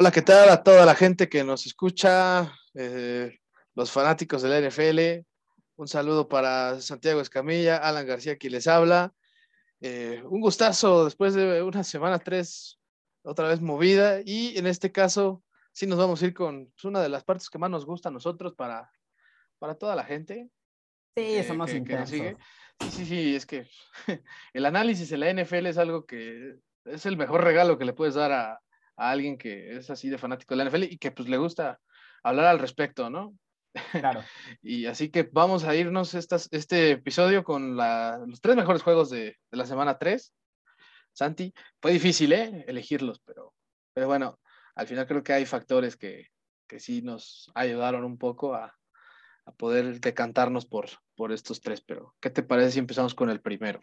Hola, ¿qué tal a toda la gente que nos escucha, eh, los fanáticos de la NFL? Un saludo para Santiago Escamilla, Alan García, quien les habla. Eh, un gustazo después de una semana, tres, otra vez movida. Y en este caso, sí nos vamos a ir con pues, una de las partes que más nos gusta a nosotros para, para toda la gente. Sí, somos que, que Sí, sí, sí, es que el análisis en la NFL es algo que es el mejor regalo que le puedes dar a, a alguien que es así de fanático de la NFL y que pues le gusta hablar al respecto, ¿no? Claro. y así que vamos a irnos estas, este episodio con los tres mejores juegos de, de, la semana 3. Santi, fue difícil, ¿eh? Elegirlos, pero, pero bueno, al final creo que hay factores que, que sí nos ayudaron un poco a, a poder decantarnos por, por estos tres, pero ¿qué te parece si empezamos con el primero?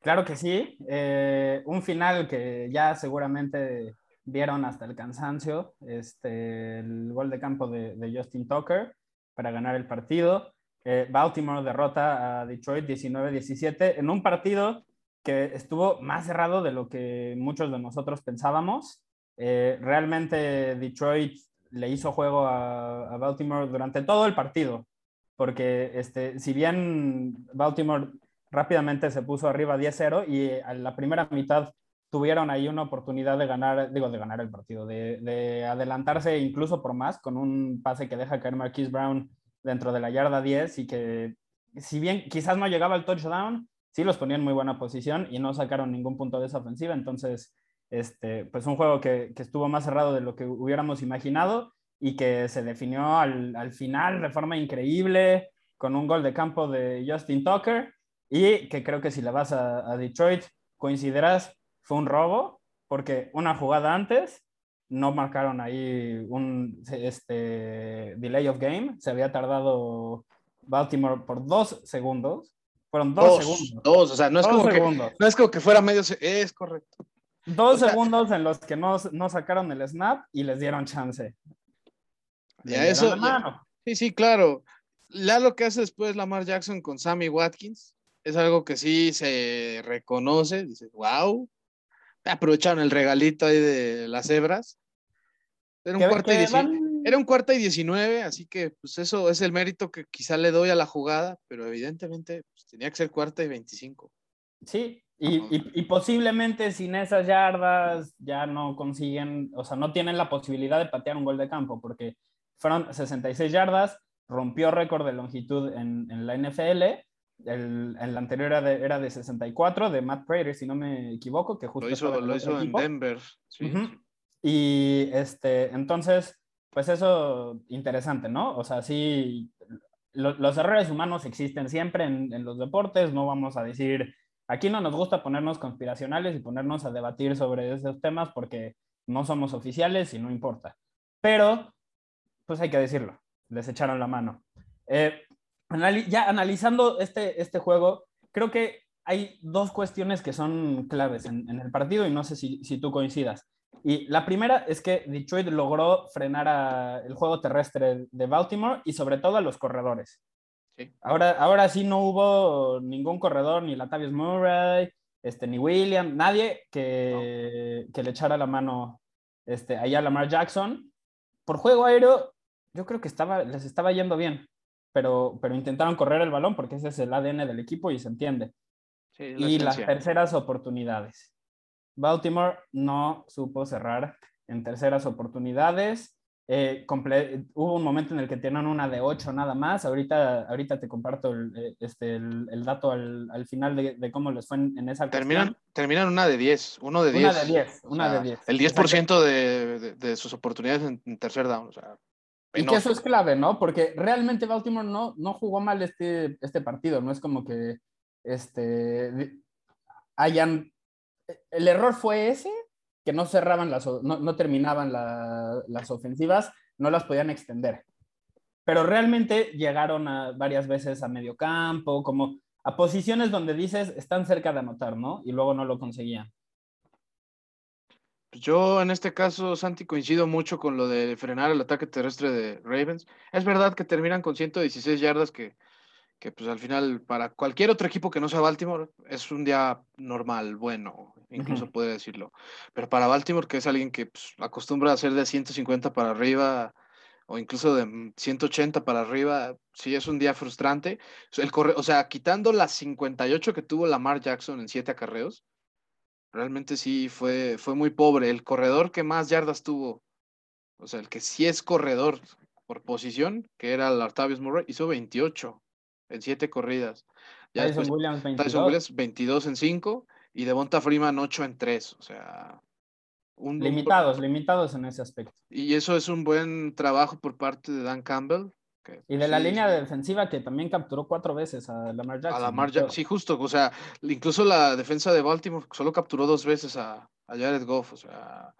Claro que sí, eh, un final que ya seguramente vieron hasta el cansancio este, el gol de campo de, de Justin Tucker para ganar el partido. Eh, Baltimore derrota a Detroit 19-17 en un partido que estuvo más cerrado de lo que muchos de nosotros pensábamos. Eh, realmente Detroit le hizo juego a, a, Baltimore durante todo el partido, porque este, si bien Baltimore rápidamente se puso arriba 10-0 y a la primera mitad tuvieron ahí una oportunidad de ganar, digo, de ganar el partido, de, de, adelantarse incluso por más con un pase que deja caer Marquise Brown dentro de la yarda 10 y que si bien quizás no llegaba al touchdown, sí los ponía en muy buena posición y no sacaron ningún punto de esa ofensiva. Entonces, este, pues un juego que, que estuvo más cerrado de lo que hubiéramos imaginado y que se definió al, al final de forma increíble con un gol de campo de Justin Tucker y que creo que si le vas a, a Detroit coincidirás fue un robo, porque una jugada antes no marcaron ahí un este, delay of game, se había tardado Baltimore por dos segundos. Fueron dos, dos segundos. Dos, o sea, no es, como que, no es como que fuera medio, es correcto. Dos o segundos sea, en los que no, no, sacaron el snap y les dieron chance. Ya eso. Ya, sí, sí, claro. Ya lo que hace después Lamar Jackson con Sammy Watkins es algo que sí se reconoce. Dices, wow, aprovecharon el regalito ahí de las hebras. Era un, cuarto y van... era un cuarto y 19, así que pues eso es el mérito que quizá le doy a la jugada, pero evidentemente pues, tenía que ser cuarta y 25. Sí, y, y, y, posiblemente sin esas yardas ya no consiguen, o sea, no tienen la posibilidad de patear un gol de campo, porque fueron 66 yardas, rompió récord de longitud en, en la NFL, el, el, anterior era de, era de 64, de Matt Prater, si no me equivoco, que justo... Lo hizo, lo hizo en Denver. Sí. Uh -huh. Y este, entonces, pues eso, interesante, ¿no? O sea, sí, lo, los errores humanos existen siempre en, en, los deportes, no vamos a decir, aquí no nos gusta ponernos conspiracionales y ponernos a debatir sobre esos temas porque no somos oficiales y no importa. Pero, pues hay que decirlo, les echaron la mano. Eh, ya analizando este, este juego, creo que hay dos cuestiones que son claves en, en el partido y no sé si, si, tú coincidas. Y la primera es que Detroit logró frenar a el juego terrestre de Baltimore y sobre todo a los corredores. Sí. Ahora, ahora sí no hubo ningún corredor, ni Latavius Murray, este, ni William, nadie que, no. que le echara la mano este, allá a Lamar Jackson. Por juego aéreo, yo creo que estaba, les estaba yendo bien pero, pero intentaron correr el balón porque ese es el ADN del equipo y se entiende. Sí, la y las terceras oportunidades. Baltimore no supo cerrar en terceras oportunidades. Eh, hubo un momento en el que tenían una de ocho nada más. Ahorita, ahorita te comparto el, eh, este, el, el dato al, al final de, de, cómo les fue en, en esa terminan, terminan una de diez, uno de diez. Una de diez, una o sea, de diez. El 10% de, de, de, sus oportunidades en, en tercer down. O sea, y que eso es clave, ¿no? Porque realmente Baltimore no, no jugó mal este, este partido, no es como que este, hayan... El error fue ese, que no cerraban las, no, no terminaban la, las ofensivas, no las podían extender. Pero realmente llegaron a, varias veces a medio campo, como a posiciones donde dices están cerca de anotar, ¿no? Y luego no lo conseguían. Yo en este caso, Santi, coincido mucho con lo de frenar el ataque terrestre de Ravens. Es verdad que terminan con 116 yardas, que, que pues al final para cualquier otro equipo que no sea Baltimore es un día normal, bueno, incluso puede decirlo. Pero para Baltimore, que es alguien que pues, acostumbra a hacer de 150 para arriba o incluso de 180 para arriba, sí es un día frustrante. El corre o sea, quitando las 58 que tuvo Lamar Jackson en 7 acarreos, realmente sí fue, fue muy pobre. El corredor que más yardas tuvo, o sea, el que sí es corredor por posición, que era el Artavius Murray, hizo 28 en 7 corridas. Ya Tyson, Williams 22. Tyson Williams 22 en 5 y Devonta Freeman 8 en 3. O sea, limitados, limitados en ese aspecto. Y eso es un buen trabajo por parte de Dan Campbell. Y de la línea defensiva que también capturó cuatro veces a Lamar Jackson. A Lamar Jackson, sí, justo. O sea, incluso la defensa de Baltimore solo capturó dos veces a, Jared Goff. O sea,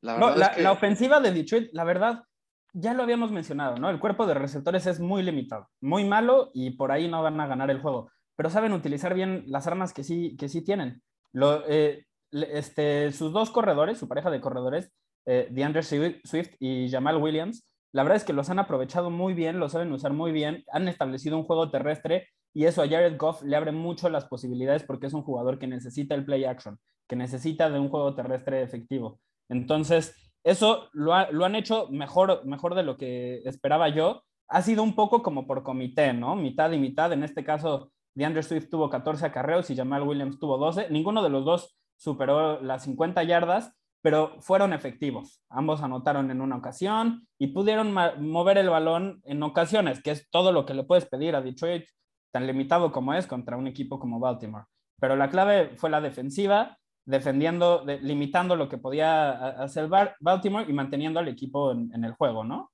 la no, la, ofensiva de Detroit, la verdad, ya lo habíamos mencionado, ¿no? El cuerpo de receptores es muy limitado, muy malo y por ahí no van a ganar el juego. Pero saben utilizar bien las armas que sí, que sí tienen. Lo, eh, este, sus dos corredores, su pareja de corredores, eh, DeAndre Swift y Jamal Williams, la verdad es que los han aprovechado muy bien, lo saben usar muy bien, han establecido un juego terrestre y eso a Jared Goff le abre mucho las posibilidades porque es un jugador que necesita el play action, que necesita de un juego terrestre efectivo. Entonces, eso lo, han hecho mejor, mejor de lo que esperaba yo. Ha sido un poco como por comité, ¿no? Mitad y mitad. En este caso, DeAndre Swift tuvo 14 acarreos y Jamal Williams tuvo 12. Ninguno de los dos superó las 50 yardas, pero fueron efectivos. Ambos anotaron en una ocasión y pudieron mover el balón en ocasiones, que es todo lo que le puedes pedir a Detroit, tan limitado como es contra un equipo como Baltimore. Pero la clave fue la defensiva, defendiendo, limitando lo que podía hacer Baltimore y manteniendo al equipo en el juego, ¿no?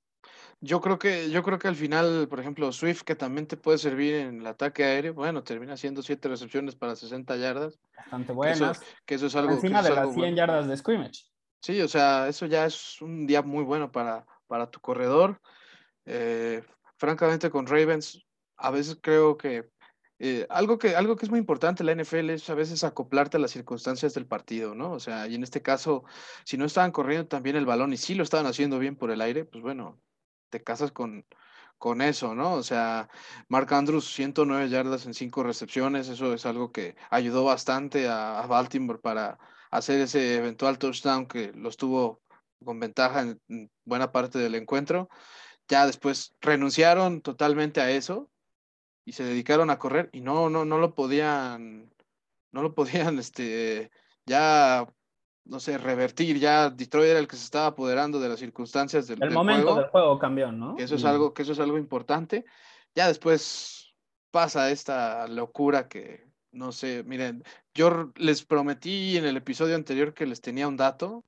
Yo creo que, yo creo que al final, por ejemplo, Swift, que también te puede servir en el ataque aéreo, bueno, termina haciendo siete recepciones para 60 yardas. Bastante buenas. Que eso, es algo. Encima de las 100 yardas de scrimmage. Sí, o sea, eso ya es un día muy bueno para, para tu corredor. Eh, francamente, con Ravens, a veces creo que eh, algo, que algo que es muy importante en la NFL es a veces acoplarte a las circunstancias del partido, ¿no? O sea, y en este caso, si no estaban corriendo también el balón y sí lo estaban haciendo bien por el aire, pues bueno, te casas con, con eso, ¿no? O sea, Mark Andrews, 109 yardas en 5 recepciones, eso es algo que ayudó bastante a, Baltimore para hacer ese eventual touchdown que los tuvo con ventaja en, buena parte del encuentro. Ya después renunciaron totalmente a eso y se dedicaron a correr y no, no, no lo podían, no lo podían, este, ya no sé, revertir. Ya Detroit era el que se estaba apoderando de las circunstancias del, el momento del juego cambió, ¿no? Que eso es algo, que eso es algo importante. Ya después pasa esta locura que, no sé, miren, yo les prometí en el episodio anterior que les tenía un dato.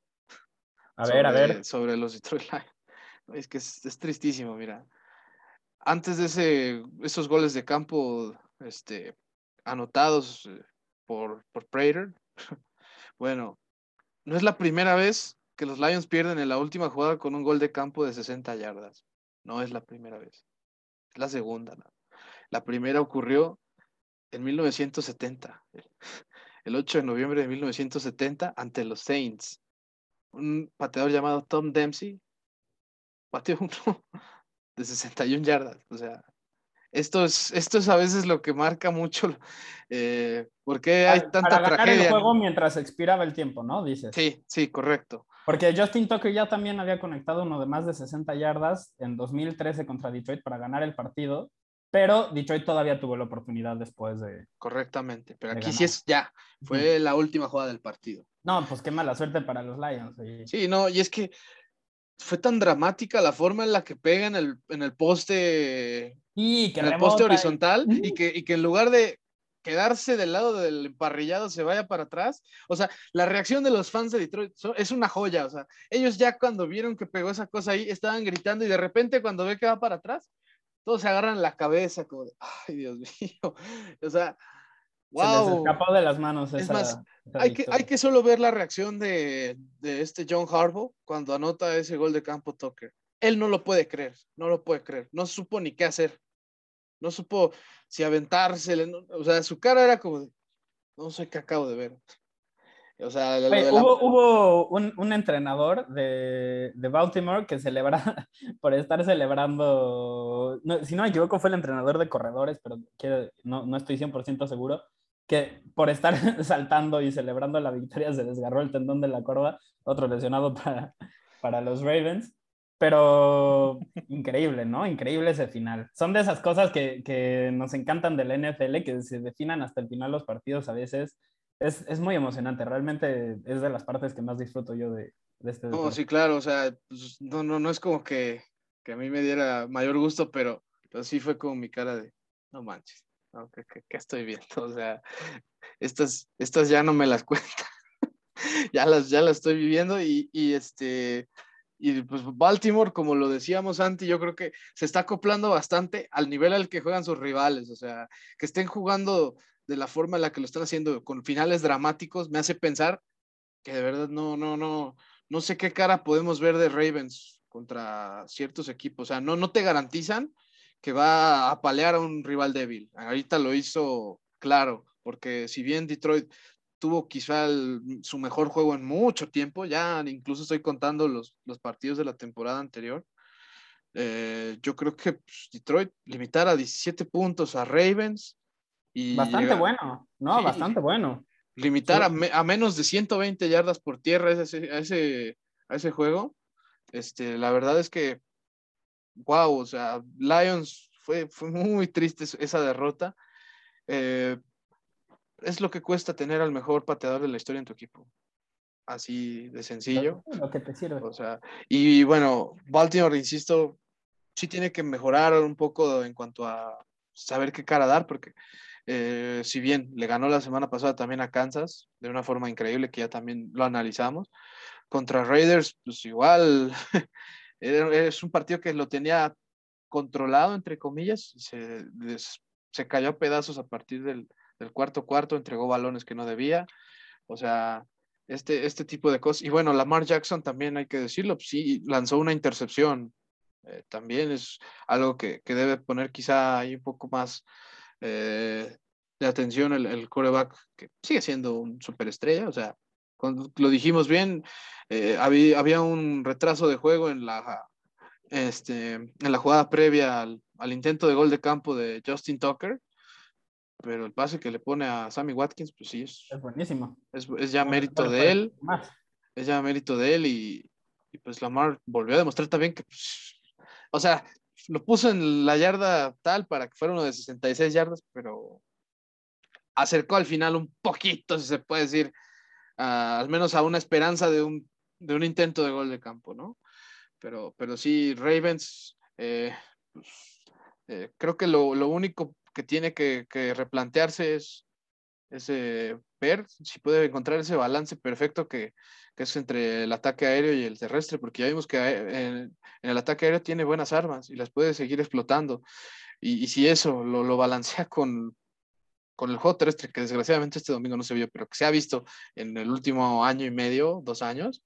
A ver, a ver. Sobre los Detroit Lions. Es que es, tristísimo, mira. Antes de ese, esos goles de campo este, anotados eh, por, por Prater, bueno, no es la primera vez que los Lions pierden en la última jugada con un gol de campo de 60 yardas. No es la primera vez. Es la segunda. La primera ocurrió en 1970, el 8 de noviembre de 1970, ante los Saints. Un pateador llamado Tom Dempsey pateó uno de 61 yardas. O sea, esto es, esto es a veces lo que marca mucho eh, por qué hay tanta para ganar tragedia. el juego mientras expiraba el tiempo, ¿no? Dices. Sí, sí, correcto. Porque Justin Tucker ya también había conectado uno de más de 60 yardas en 2013 contra Detroit para ganar el partido, pero Detroit todavía tuvo la oportunidad después de. Correctamente, pero aquí sí es ya, fue la última jugada del partido. No, pues qué mala suerte para los Lions. Sí, no, y es que fue tan dramática la forma en la que pega en el, en el poste, y que en el poste horizontal y, que, y que en lugar de quedarse del lado del emparrillado se vaya para atrás. O sea, la reacción de los fans de Detroit es una joya. O sea, ellos ya cuando vieron que pegó esa cosa ahí estaban gritando y de repente cuando ve que va para atrás, todos se agarran la cabeza como de, ay Dios mío. O sea, wow. Se les escapó de las manos. es más, hay, que, hay que solo ver la reacción de, este John Harbaugh cuando anota ese gol de campo Tucker. Él no lo puede creer, no lo puede creer, no supo ni qué hacer. No supo si aventarse, o sea, su cara era como de, no sé qué acabo de ver. O sea, hubo, un, entrenador de, Baltimore que celebra, por estar celebrando, si no me equivoco fue el entrenador de corredores, pero no, no estoy 100% seguro, que por estar saltando y celebrando la victoria se desgarró el tendón de la corva, otro lesionado para, para los Ravens. Pero increíble, ¿no? Increíble ese final. Son de esas cosas que, que nos encantan del NFL, que se definan hasta el final los partidos a veces es, es, muy emocionante, realmente es de las partes que más disfruto yo de, de este. No, sí, claro, o sea, pues, no, no, no es como que, que, a mí me diera mayor gusto, pero, pero sí fue como mi cara de, no manches, ¿qué, qué, estoy viendo? O sea, estas, estas ya no me las cuentan, ya, las, ya las estoy viviendo y, y este... Y pues Baltimore, como lo decíamos antes, yo creo que se está acoplando bastante al nivel al que juegan sus rivales. O sea, que estén jugando de la forma en la que lo están haciendo, con finales dramáticos, me hace pensar que de verdad no, no, no, no sé qué cara podemos ver de Ravens contra ciertos equipos. O sea, no, no te garantizan que va a apalear a un rival débil. Ahorita lo hizo claro, porque si bien Detroit tuvo quizá su mejor juego en mucho tiempo, ya incluso estoy contando los, los partidos de la temporada anterior. Eh, yo creo que pues, Detroit limitar a 17 puntos a Ravens bastante bueno, ¿no? bastante bueno. Limitar a, menos de 120 yardas por tierra a ese, a ese, juego. Este, la verdad es que, wow, o sea, Lions fue, fue muy triste esa derrota. Eh, es lo que cuesta tener al mejor pateador de la historia en tu equipo. Así de sencillo. Lo que te sirve. O sea, y bueno, Baltimore, insisto, sí tiene que mejorar un poco en cuanto a saber qué cara dar, porque eh, si bien le ganó la semana pasada también a Kansas de una forma increíble que ya también lo analizamos, contra Raiders, pues igual es un partido que lo tenía controlado, entre comillas, se, se cayó a pedazos a partir del, del, cuarto cuarto, entregó balones que no debía, o sea, este, este tipo de cosas. Y bueno, Lamar Jackson también hay que decirlo, pues sí, lanzó una intercepción, eh, también es algo que, que, debe poner quizá ahí un poco más eh, de atención el, el, coreback, que sigue siendo un superestrella, o sea, lo dijimos bien, eh, había, había, un retraso de juego en la, este, en la jugada previa al, al, intento de gol de campo de Justin Tucker, pero el pase que le pone a Sammy Watkins, pues sí, es, es buenísimo. Es, es ya mérito de él, es ya mérito de él y, y, pues Lamar volvió a demostrar también que, pues, o sea, lo puso en la yarda tal para que fuera uno de 66 yardas, pero acercó al final un poquito, si se puede decir, al menos a una esperanza de un, de un intento de gol de campo, ¿no? Pero, pero sí, Ravens, eh, pues, eh, creo que lo, lo, único que tiene que, que replantearse es, ver si puede encontrar ese balance perfecto que, que, es entre el ataque aéreo y el terrestre, porque ya vimos que eh, en, el ataque aéreo tiene buenas armas y las puede seguir explotando. Y, y si eso lo, lo balancea con, con el juego terrestre, que desgraciadamente este domingo no se vio, pero que se ha visto en el último año y medio, dos años,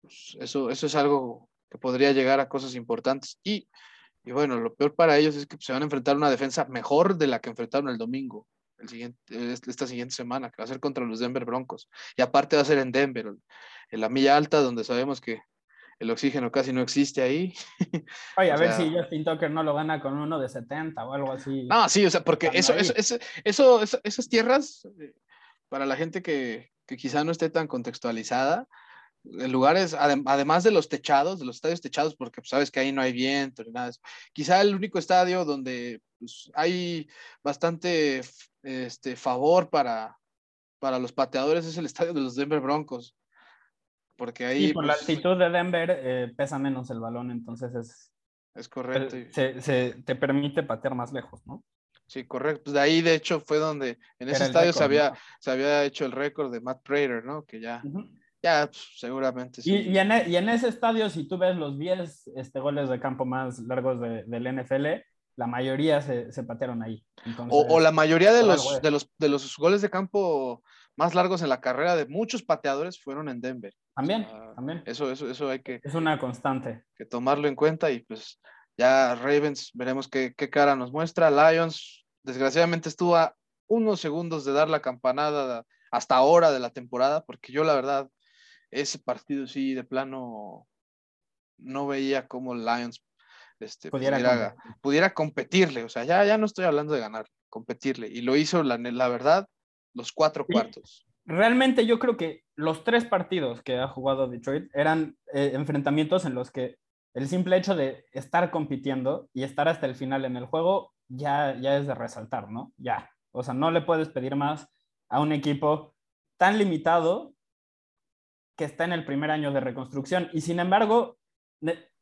pues eso, eso es algo que podría llegar a cosas importantes. Y, y bueno, lo peor para ellos es que se van a enfrentar a una defensa mejor de la que enfrentaron el domingo, el siguiente, esta siguiente semana, que va a ser contra los Denver Broncos. Y aparte va a ser en Denver, en la milla alta, donde sabemos que el oxígeno casi no existe ahí. Oye, a ver si Justin Tucker no lo gana con uno de 70 o algo así. No, sí, o sea, porque eso, eso, eso, eso, esas tierras, eh, para la gente que, que, quizá no esté tan contextualizada, lugares, además de los techados, de los estadios techados, porque pues, sabes que ahí no hay viento ni nada. Quizá el único estadio donde pues, hay bastante este, favor para, para los pateadores es el estadio de los Denver Broncos porque ahí... Y por la pues, altitud de Denver eh, pesa menos el balón, entonces es... Es correcto. Se, se, te permite patear más lejos, ¿no? Sí, correcto. Pues de ahí, de hecho, fue donde en ese estadio se, había, se había hecho el récord de Matt Prater, ¿no? Que ya, ya pues, seguramente sí. Y, y, en, e, y, en, ese estadio, si tú ves los 10 este, goles de campo más largos de, del NFL, la mayoría se, se patearon ahí. o, o, la mayoría de los, de, los, de los goles de campo más largos en la carrera de muchos pateadores fueron en Denver. También, también. Eso, eso, eso hay que... Es una constante. Que tomarlo en cuenta y pues ya Ravens, veremos qué, qué cara nos muestra. Lions, desgraciadamente estuvo a unos segundos de dar la campanada hasta ahora de la temporada, porque yo la verdad, ese partido sí, de plano, no veía cómo Lions este, pudiera, pudiera, competirle, o sea, ya, ya no estoy hablando de ganar, competirle, y lo hizo, la, la verdad, los cuatro cuartos. Realmente yo creo que los tres partidos que ha jugado Detroit eran eh, enfrentamientos en los que el simple hecho de estar compitiendo y estar hasta el final en el juego ya, ya es de resaltar, ¿no? Ya. O sea, no le puedes pedir más a un equipo tan limitado que está en el primer año de reconstrucción. Y sin embargo,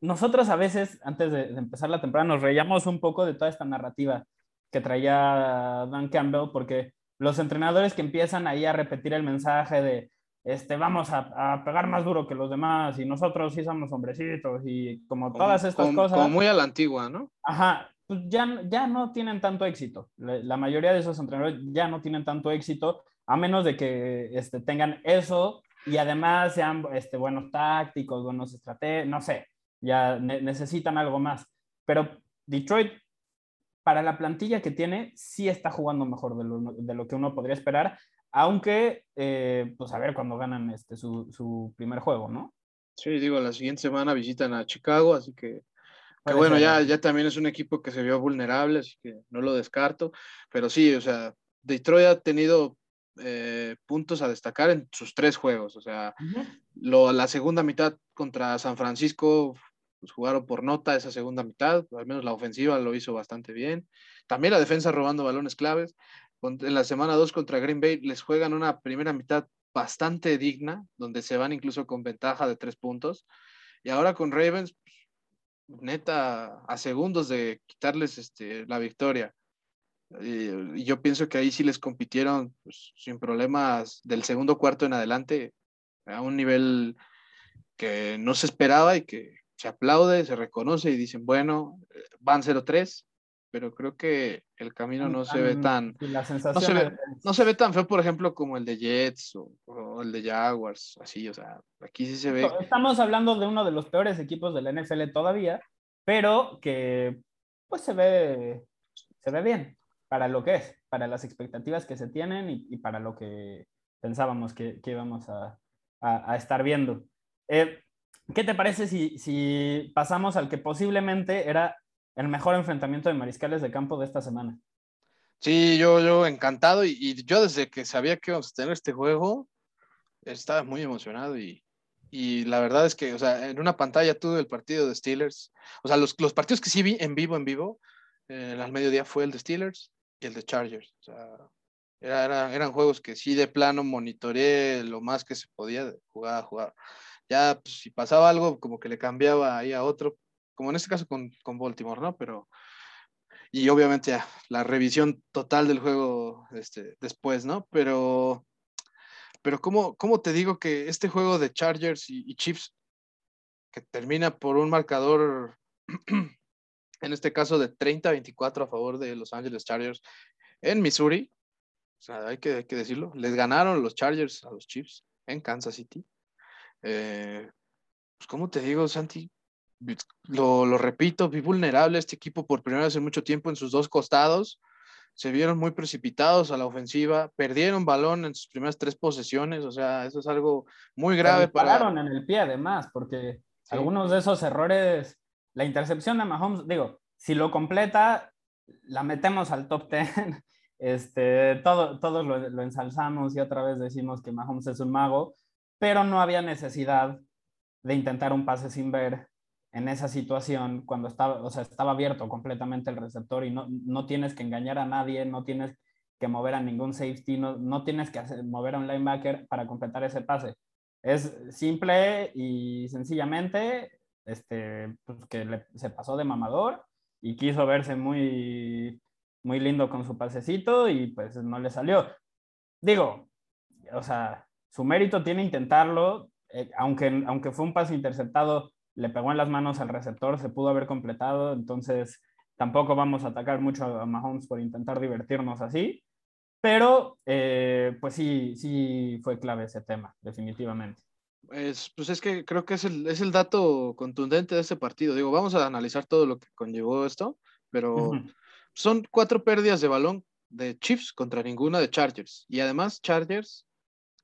nosotros a veces, antes de, empezar la temporada, nos reíamos un poco de toda esta narrativa que traía Dan Campbell, porque los entrenadores que empiezan ahí a repetir el mensaje de este, vamos a, pegar más duro que los demás y nosotros sí somos hombrecitos y como todas estas cosas. Como muy a la antigua, ¿no? Ajá, pues ya, ya no tienen tanto éxito. La, mayoría de esos entrenadores ya no tienen tanto éxito, a menos de que este, tengan eso y además sean este, buenos tácticos, buenos estrategias, no sé, ya necesitan algo más. Pero Detroit, para la plantilla que tiene, sí está jugando mejor de lo, de lo que uno podría esperar, aunque, eh, pues a ver cuando ganan este, su, su, primer juego, ¿no? Sí, digo, la siguiente semana visitan a Chicago, así que, que bueno, ya, ya también es un equipo que se vio vulnerable, así que no lo descarto, pero sí, o sea, Detroit ha tenido eh, puntos a destacar en sus tres juegos, o sea, lo, la segunda mitad contra San Francisco pues, jugaron por nota esa segunda mitad, al menos la ofensiva lo hizo bastante bien. También la defensa robando balones claves en la semana 2 contra Green Bay les juegan una primera mitad bastante digna, donde se van incluso con ventaja de tres puntos. Y ahora con Ravens, neta, a segundos de quitarles este, la victoria. Y, yo pienso que ahí sí les compitieron pues, sin problemas del segundo cuarto en adelante a un nivel que no se esperaba y que se aplaude, se reconoce y dicen, bueno, eh, van 0-3, pero creo que el camino no se ve tan no se ve, no se ve, tan feo por ejemplo como el de Jets o, el de Jaguars así o sea aquí sí se ve estamos hablando de uno de los peores equipos de la NFL todavía pero que pues se ve se ve bien para lo que es para las expectativas que se tienen y, para lo que pensábamos que, que íbamos a, a, estar viendo eh, ¿Qué te parece si, si pasamos al que posiblemente era el mejor enfrentamiento de mariscales de campo de esta semana. Sí, yo, yo encantado y, yo desde que sabía que íbamos a tener este juego, estaba muy emocionado y, y, la verdad es que, o sea, en una pantalla tuve el partido de Steelers, o sea, los, los partidos que sí vi en vivo, en vivo, eh, al mediodía fue el de Steelers y el de Chargers, o sea, era, eran juegos que sí de plano monitoreé lo más que se podía jugar a jugar. Ya, pues, si pasaba algo, como que le cambiaba ahí a otro, como en este caso con, con Baltimore, ¿no? Pero, y obviamente ya, la revisión total del juego este, después, ¿no? Pero, pero ¿cómo, ¿cómo, te digo que este juego de Chargers y, Chiefs, que termina por un marcador, en este caso de 30-24 a favor de Los Angeles Chargers en Missouri, o sea, hay que, hay que decirlo, les ganaron los Chargers a los Chiefs en Kansas City. Eh, pues, ¿cómo te digo, Santi? lo, lo, repito, vi vulnerable este equipo por primera vez en mucho tiempo en sus dos costados. Se vieron muy precipitados a la ofensiva, perdieron balón en sus primeras tres posesiones, o sea, eso es algo muy grave. pararon en el pie además, porque algunos de esos errores, la intercepción de Mahomes, digo, si lo completa, la metemos al top 10. Este, todo, todos lo, ensalzamos y otra vez decimos que Mahomes es un mago, pero no había necesidad de intentar un pase sin ver en esa situación cuando estaba, o sea, estaba abierto completamente el receptor y no, no tienes que engañar a nadie, no tienes que mover a ningún safety, no, no tienes que hacer, mover a un linebacker para completar ese pase. Es simple y sencillamente este, pues que se pasó de mamador y quiso verse muy, muy lindo con su pasecito y pues no le salió. Digo, o sea, su mérito tiene intentarlo, eh, aunque, aunque fue un pase interceptado le pegó en las manos al receptor, se pudo haber completado, entonces tampoco vamos a atacar mucho a Mahomes por intentar divertirnos así, pero eh, pues sí, sí fue clave ese tema, definitivamente. Pues, pues es que creo que es el, es el dato contundente de este partido. Digo, vamos a analizar todo lo que conllevó esto, pero son cuatro pérdidas de balón de Chiefs contra ninguna de Chargers. Y además Chargers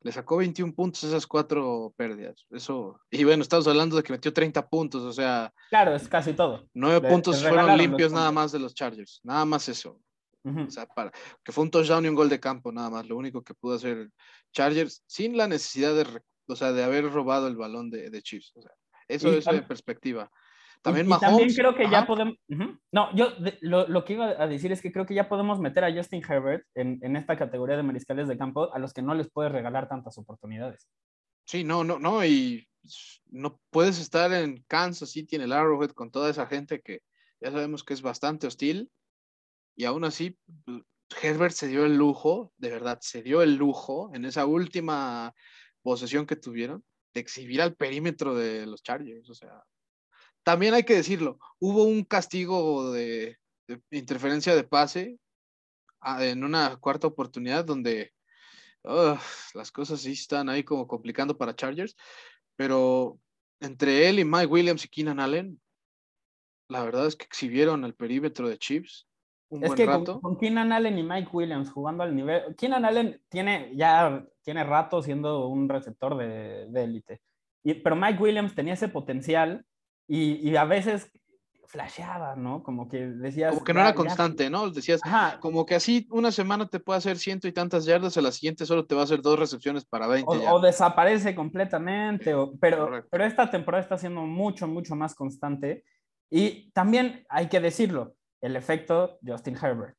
Le sacó 21 puntos esas cuatro pérdidas. Eso, y bueno, estamos hablando de que metió 30 puntos, o sea. Claro, es casi todo. Nueve puntos fueron limpios nada más de los Chargers, nada más eso. O sea, para, que fue un touchdown y un gol de campo, nada más. Lo único que pudo hacer Chargers sin la necesidad de, o sea, de haber robado el balón de, de Chiefs. O sea, eso es de perspectiva. También, también creo que ya podemos. No, yo lo, lo, que iba a decir es que creo que ya podemos meter a Justin Herbert en, en, esta categoría de mariscales de campo a los que no les puedes regalar tantas oportunidades. Sí, no, no, no, y no puedes estar en Kansas City, en el Arrowhead, con toda esa gente que ya sabemos que es bastante hostil, y aún así, Herbert se dio el lujo, de verdad, se dio el lujo en esa última posesión que tuvieron de exhibir al perímetro de los Chargers, o sea, también hay que decirlo, hubo un castigo de, interferencia de pase ah, en una cuarta oportunidad donde las cosas sí están ahí como complicando para Chargers, pero entre él y Mike Williams y Keenan Allen, la verdad es que exhibieron el perímetro de Chiefs. Un es buen que rato. Con, Keenan Allen y Mike Williams jugando al nivel. Keenan Allen tiene ya tiene rato siendo un receptor de élite. pero Mike Williams tenía ese potencial y, y a veces flasheaba, ¿no? Como que decías... Como que no era constante, ¿no? Decías, como que así una semana te puede hacer ciento y tantas yardas, a la siguiente solo te va a hacer dos recepciones para 20. O, o desaparece completamente, pero, pero esta temporada está siendo mucho, mucho más constante. Y también hay que decirlo, el efecto Justin Herbert.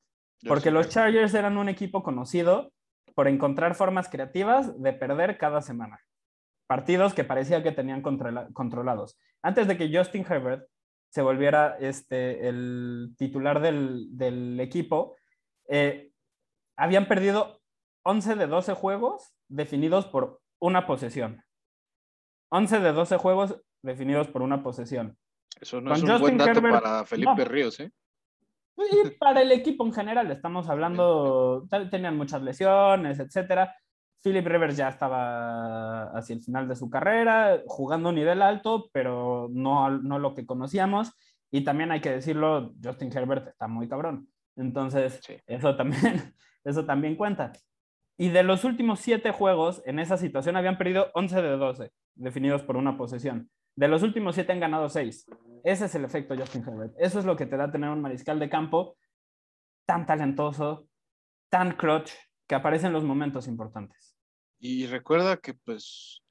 porque los Chargers eran un equipo conocido por encontrar formas creativas de perder cada semana partidos que parecía que tenían controlados. Antes de que Justin Herbert se volviera este, el titular del, equipo, eh, habían perdido 11 de 12 juegos definidos por una posesión. 11 de 12 juegos definidos por una posesión. Eso no es un buen dato para Felipe Ríos, ¿eh? Y para el equipo en general, estamos hablando, tenían muchas lesiones, etcétera. Philip Rivers ya estaba hacia el final de su carrera, jugando a nivel alto, pero no, no lo que conocíamos. Y también hay que decirlo, Justin Herbert está muy cabrón. Entonces, eso, también, eso también cuenta. Y de los últimos siete juegos, en esa situación habían perdido 11 de 12, definidos por una posesión. De los últimos siete han ganado seis. Ese es el efecto Justin Herbert. Eso es lo que te da tener un mariscal de campo tan talentoso, tan clutch, que aparece en los momentos importantes. Y recuerda que, pues,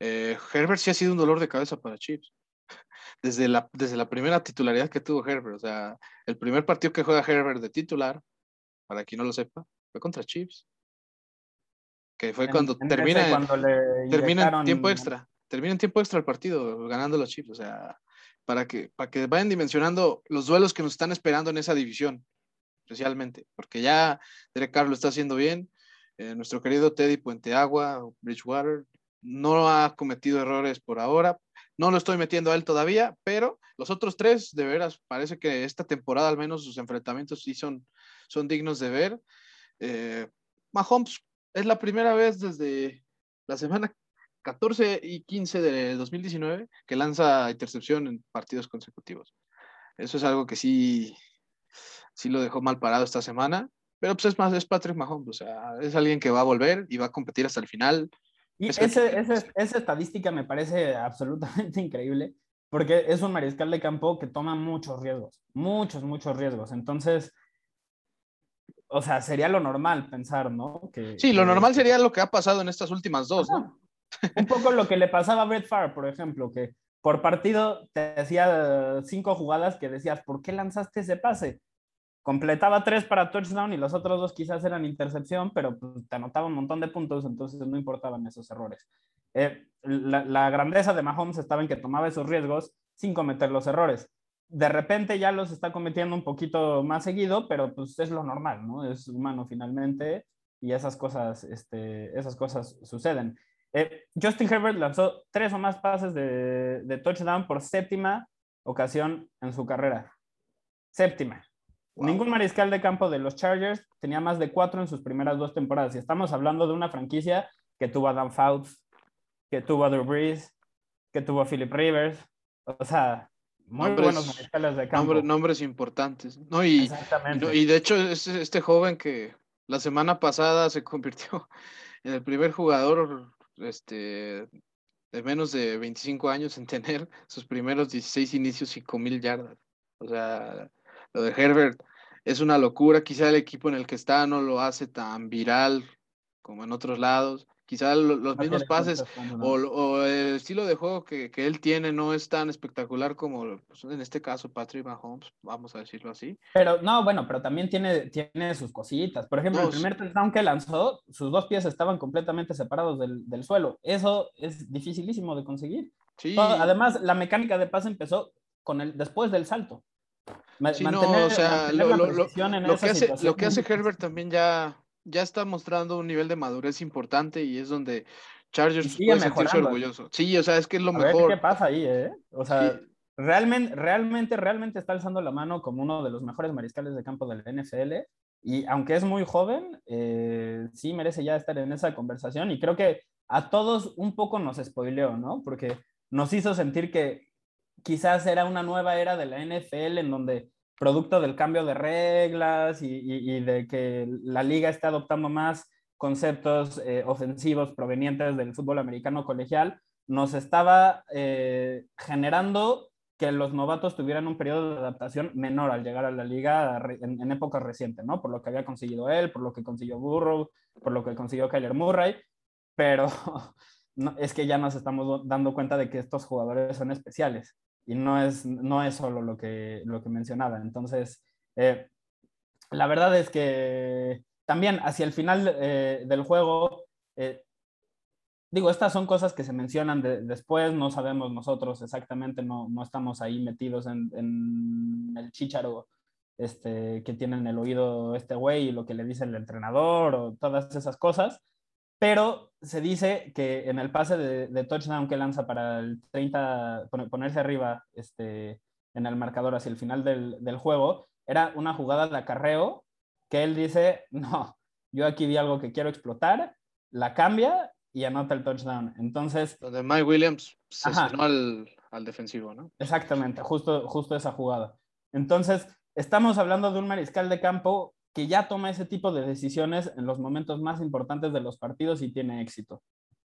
eh, Herbert sí ha sido un dolor de cabeza para Chiefs. Desde la, desde la primera titularidad que tuvo Herbert. O sea, el primer partido que juega Herbert de titular, para quien no lo sepa, fue contra Chiefs. Que fue cuando termina, cuando termina en tiempo extra. Termina en tiempo extra el partido, ganando los Chiefs. O sea, para que, para que vayan dimensionando los duelos que nos están esperando en esa división, especialmente. Porque ya Derek Carr lo está haciendo bien eh, nuestro querido Teddy Puenteagua, Bridgewater, no ha cometido errores por ahora. No lo estoy metiendo a él todavía, pero los otros tres, de veras, parece que esta temporada al menos sus enfrentamientos sí son, son dignos de ver. Eh, Mahomes es la primera vez desde la semana 14 y 15 de 2019 que lanza intercepción en partidos consecutivos. Eso es algo que sí, sí lo dejó mal parado esta semana. Pero pues es más, es Patrick Mahomes, o sea, es alguien que va a volver y va a competir hasta el final. Y ese, esa estadística me parece absolutamente increíble, porque es un mariscal de campo que toma muchos riesgos, muchos, muchos riesgos. Entonces, o sea, sería lo normal pensar, ¿no? Que, sí, lo normal sería lo que ha pasado en estas últimas dos, ¿no? Un poco lo que le pasaba a Brett Favre, por ejemplo, que por partido te hacía cinco jugadas que decías, ¿por qué lanzaste ese pase? completaba tres para touchdown y los otros dos quizás eran intercepción, pero pues, te anotaba un montón de puntos, entonces no importaban esos errores. Eh, la, grandeza de Mahomes estaba en que tomaba esos riesgos sin cometer los errores. De repente ya los está cometiendo un poquito más seguido, pero pues es lo normal, ¿no? Es humano finalmente y esas cosas, este, esas cosas suceden. Eh, Justin Herbert lanzó tres o más pases de, de touchdown por séptima ocasión en su carrera. Séptima. Ningún mariscal de campo de los Chargers tenía más de cuatro en sus primeras dos temporadas. Y estamos hablando de una franquicia que tuvo a Dan Fouts, que tuvo a Drew Brees, que tuvo a Philip Rivers. O sea, muy buenos mariscales de campo. Nombres, importantes. No, y, y de hecho, este, este joven que la semana pasada se convirtió el primer jugador este, de menos de 25 años en tener sus primeros 16 inicios y con mil yardas. O sea, lo de Herbert es una locura. Quizá el equipo en el que está no lo hace tan viral como en otros lados. Quizá los mismos pases o, el estilo de juego que, él tiene no es tan espectacular como pues, en este caso Patrick Mahomes, vamos a decirlo así. Pero no, bueno, pero también tiene, tiene sus cositas. Por ejemplo, el primer touchdown que lanzó, sus dos pies estaban completamente separados del, del suelo. Eso es dificilísimo de conseguir. Sí. además, la mecánica de pase empezó con el, después del salto. Sí, no, o sea, lo, lo, que hace, lo que hace Herbert también ya ya está mostrando un nivel de madurez importante y es donde Chargers puede sentirse orgulloso. Sí, o sea, es que es lo mejor. ¿Qué pasa ahí, eh? O sea, realmente, realmente, realmente está alzando la mano como uno de los mejores mariscales de campo del NFL. Y aunque es muy joven, eh, sí merece ya estar en esa conversación. Y creo que a todos un poco nos spoileó, ¿no? Porque nos hizo sentir que quizás era una nueva era de la NFL en donde producto del cambio de reglas y, de que la liga está adoptando más conceptos eh, ofensivos provenientes del fútbol americano colegial, nos estaba eh, generando que los novatos tuvieran un periodo de adaptación menor al llegar a la liga en, en época reciente, ¿no? Por lo que había conseguido él, por lo que consiguió Burrow, por lo que consiguió Kyler Murray, pero no, es que ya nos estamos dando cuenta de que estos jugadores son especiales y no es, no es solo lo que, lo que mencionaba. Entonces, eh, la verdad es que también hacia el final eh, del juego, eh, digo, estas son cosas que se mencionan después, no sabemos nosotros exactamente, no, no estamos ahí metidos en, el chicharo este, que tiene en el oído este güey y lo que le dice el entrenador o todas esas cosas pero se dice que en el pase de, touchdown que lanza para el 30, ponerse arriba este, en el marcador hacia el final del, del, juego, era una jugada de acarreo que él dice, no, yo aquí vi algo que quiero explotar, la cambia y anota el touchdown. Entonces... Donde Mike Williams se al, al, defensivo, ¿no? Exactamente, justo, justo esa jugada. Entonces, estamos hablando de un mariscal de campo que ya toma ese tipo de decisiones en los momentos más importantes de los partidos y tiene éxito.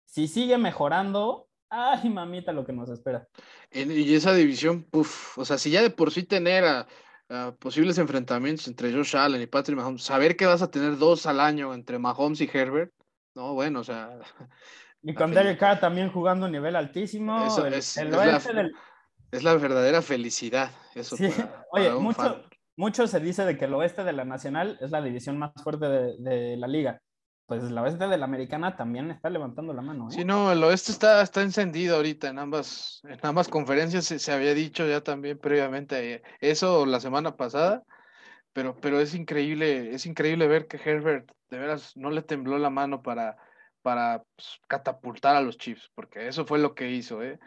Si sigue mejorando, ay, mamita, lo que nos espera. Y esa división, puff, o sea, si ya de por sí tener a, posibles enfrentamientos entre Josh Allen y Patrick Mahomes, saber que vas a tener dos al año entre Mahomes y Herbert, no, bueno, o sea. Y con Derek Carr también jugando a nivel altísimo. es, la, verdadera felicidad. Eso Oye, mucho, mucho se dice de que el oeste de la Nacional es la división más fuerte de, la liga. Pues el oeste de la Americana también está levantando la mano. ¿eh? Sí, no, el oeste está, está encendido ahorita en ambas, en ambas conferencias. Se, había dicho ya también previamente eh, eso la semana pasada. Pero, pero es increíble, es increíble ver que Herbert de veras no le tembló la mano para, para pues, catapultar a los Chiefs, porque eso fue lo que hizo, ¿eh?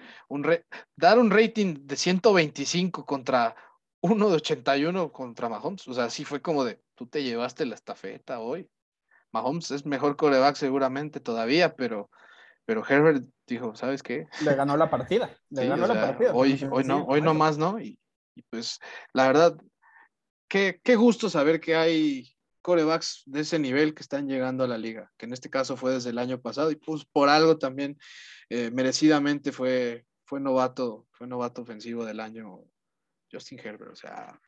Dar un rating de 125 contra uno de 81 contra Mahomes. O sea, sí fue como de, tú te llevaste la estafeta hoy. Mahomes es mejor coreback seguramente todavía, pero, pero Herbert dijo, ¿sabes qué? Le ganó la partida. Le ganó la partida. Hoy, hoy no, hoy no más, ¿no? Y, pues la verdad, qué, qué gusto saber que hay corebacks de ese nivel que están llegando a la liga, que en este caso fue desde el año pasado y pues por algo también eh, merecidamente fue, fue novato, fue novato ofensivo del año Justin Herbert, o sea,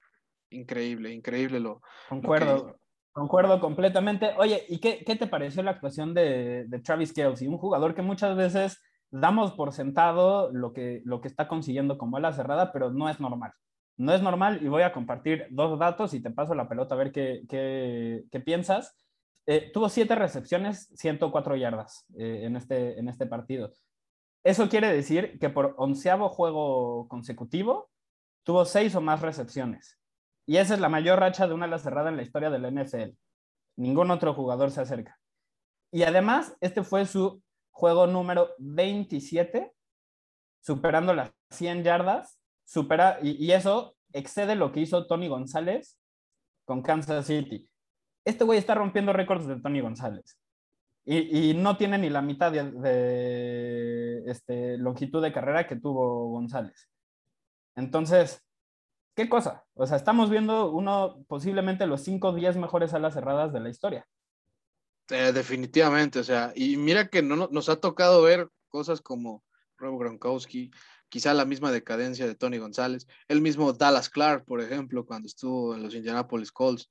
increíble, increíble lo. Concuerdo, concuerdo completamente. Oye, ¿y qué, qué, te pareció la actuación de, de Travis Kelsey? Un jugador que muchas veces damos por sentado lo que, lo que está consiguiendo como ala cerrada, pero no es normal. No es normal y voy a compartir dos datos y te paso la pelota a ver qué, qué, qué piensas. Eh, tuvo siete recepciones, 104 yardas eh, en, este, en este partido. Eso quiere decir que por onceavo juego consecutivo tuvo seis o más recepciones. Y esa es la mayor racha de una ala cerrada en la historia de la NFL. Ningún otro jugador se acerca. Y además, este fue su juego número 27, superando las 100 yardas, supera, y, eso excede lo que hizo Tony González con Kansas City. Este güey está rompiendo récords de Tony González. Y, no tiene ni la mitad de, de este, longitud de carrera que tuvo González. Entonces, ¿qué cosa? O sea, estamos viendo uno, posiblemente los 5 o 10 mejores alas cerradas de la historia. Eh, definitivamente, o sea, y mira que no, nos ha tocado ver cosas como Rob Gronkowski, quizá la misma decadencia de Tony González, el mismo Dallas Clark, por ejemplo, cuando estuvo en los Indianapolis Colts,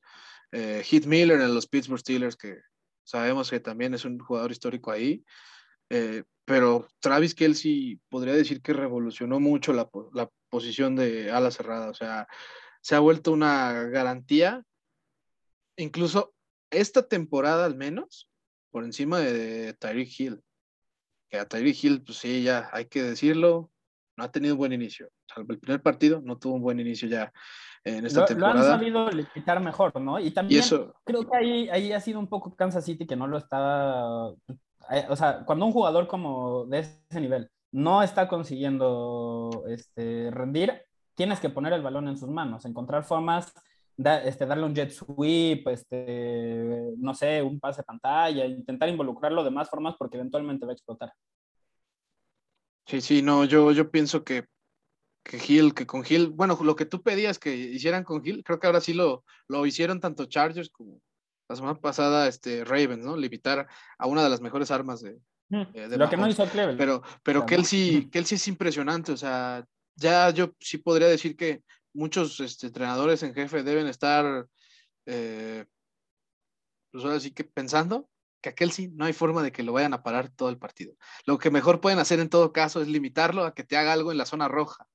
eh, Heath Miller en los Pittsburgh Steelers, que sabemos que también es un jugador histórico ahí, eh, pero Travis Kelsey podría decir que revolucionó mucho la, la posición de ala cerrada, o sea, se ha vuelto una garantía, incluso esta temporada al menos, por encima de Tyreek Hill. Que a Tyreek Hill, pues sí, ya hay que decirlo, no ha tenido un buen inicio. Salvo el primer partido, no tuvo un buen inicio ya en esta temporada. Lo han sabido limitar mejor, ¿no? Y también creo que ahí, ahí ha sido un poco Kansas City que no lo está. Eh, o sea, cuando un jugador como de ese nivel no está consiguiendo este, rendir, tienes que poner el balón en sus manos, encontrar formas este, darle un jet sweep, este, no sé, un pase pantalla, intentar involucrarlo de más formas porque eventualmente va a explotar. Sí, sí, no, yo, yo pienso que, que Hill, que con Hill, bueno, lo que tú pedías que hicieran con Hill, creo que ahora sí lo, lo hicieron tanto Chargers como la semana pasada este, Ravens, ¿no? Limitar a una de las mejores armas de... Mm, eh, lo que no hizo Cleveland. Pero, pero que él sí es impresionante, o sea, ya yo sí podría decir que muchos este, entrenadores en jefe deben estar, eh, pues ahora sí que pensando que aquel sí no hay forma de que lo vayan a parar todo el partido. Lo que mejor pueden hacer en todo caso es limitarlo a que te haga algo en la zona roja,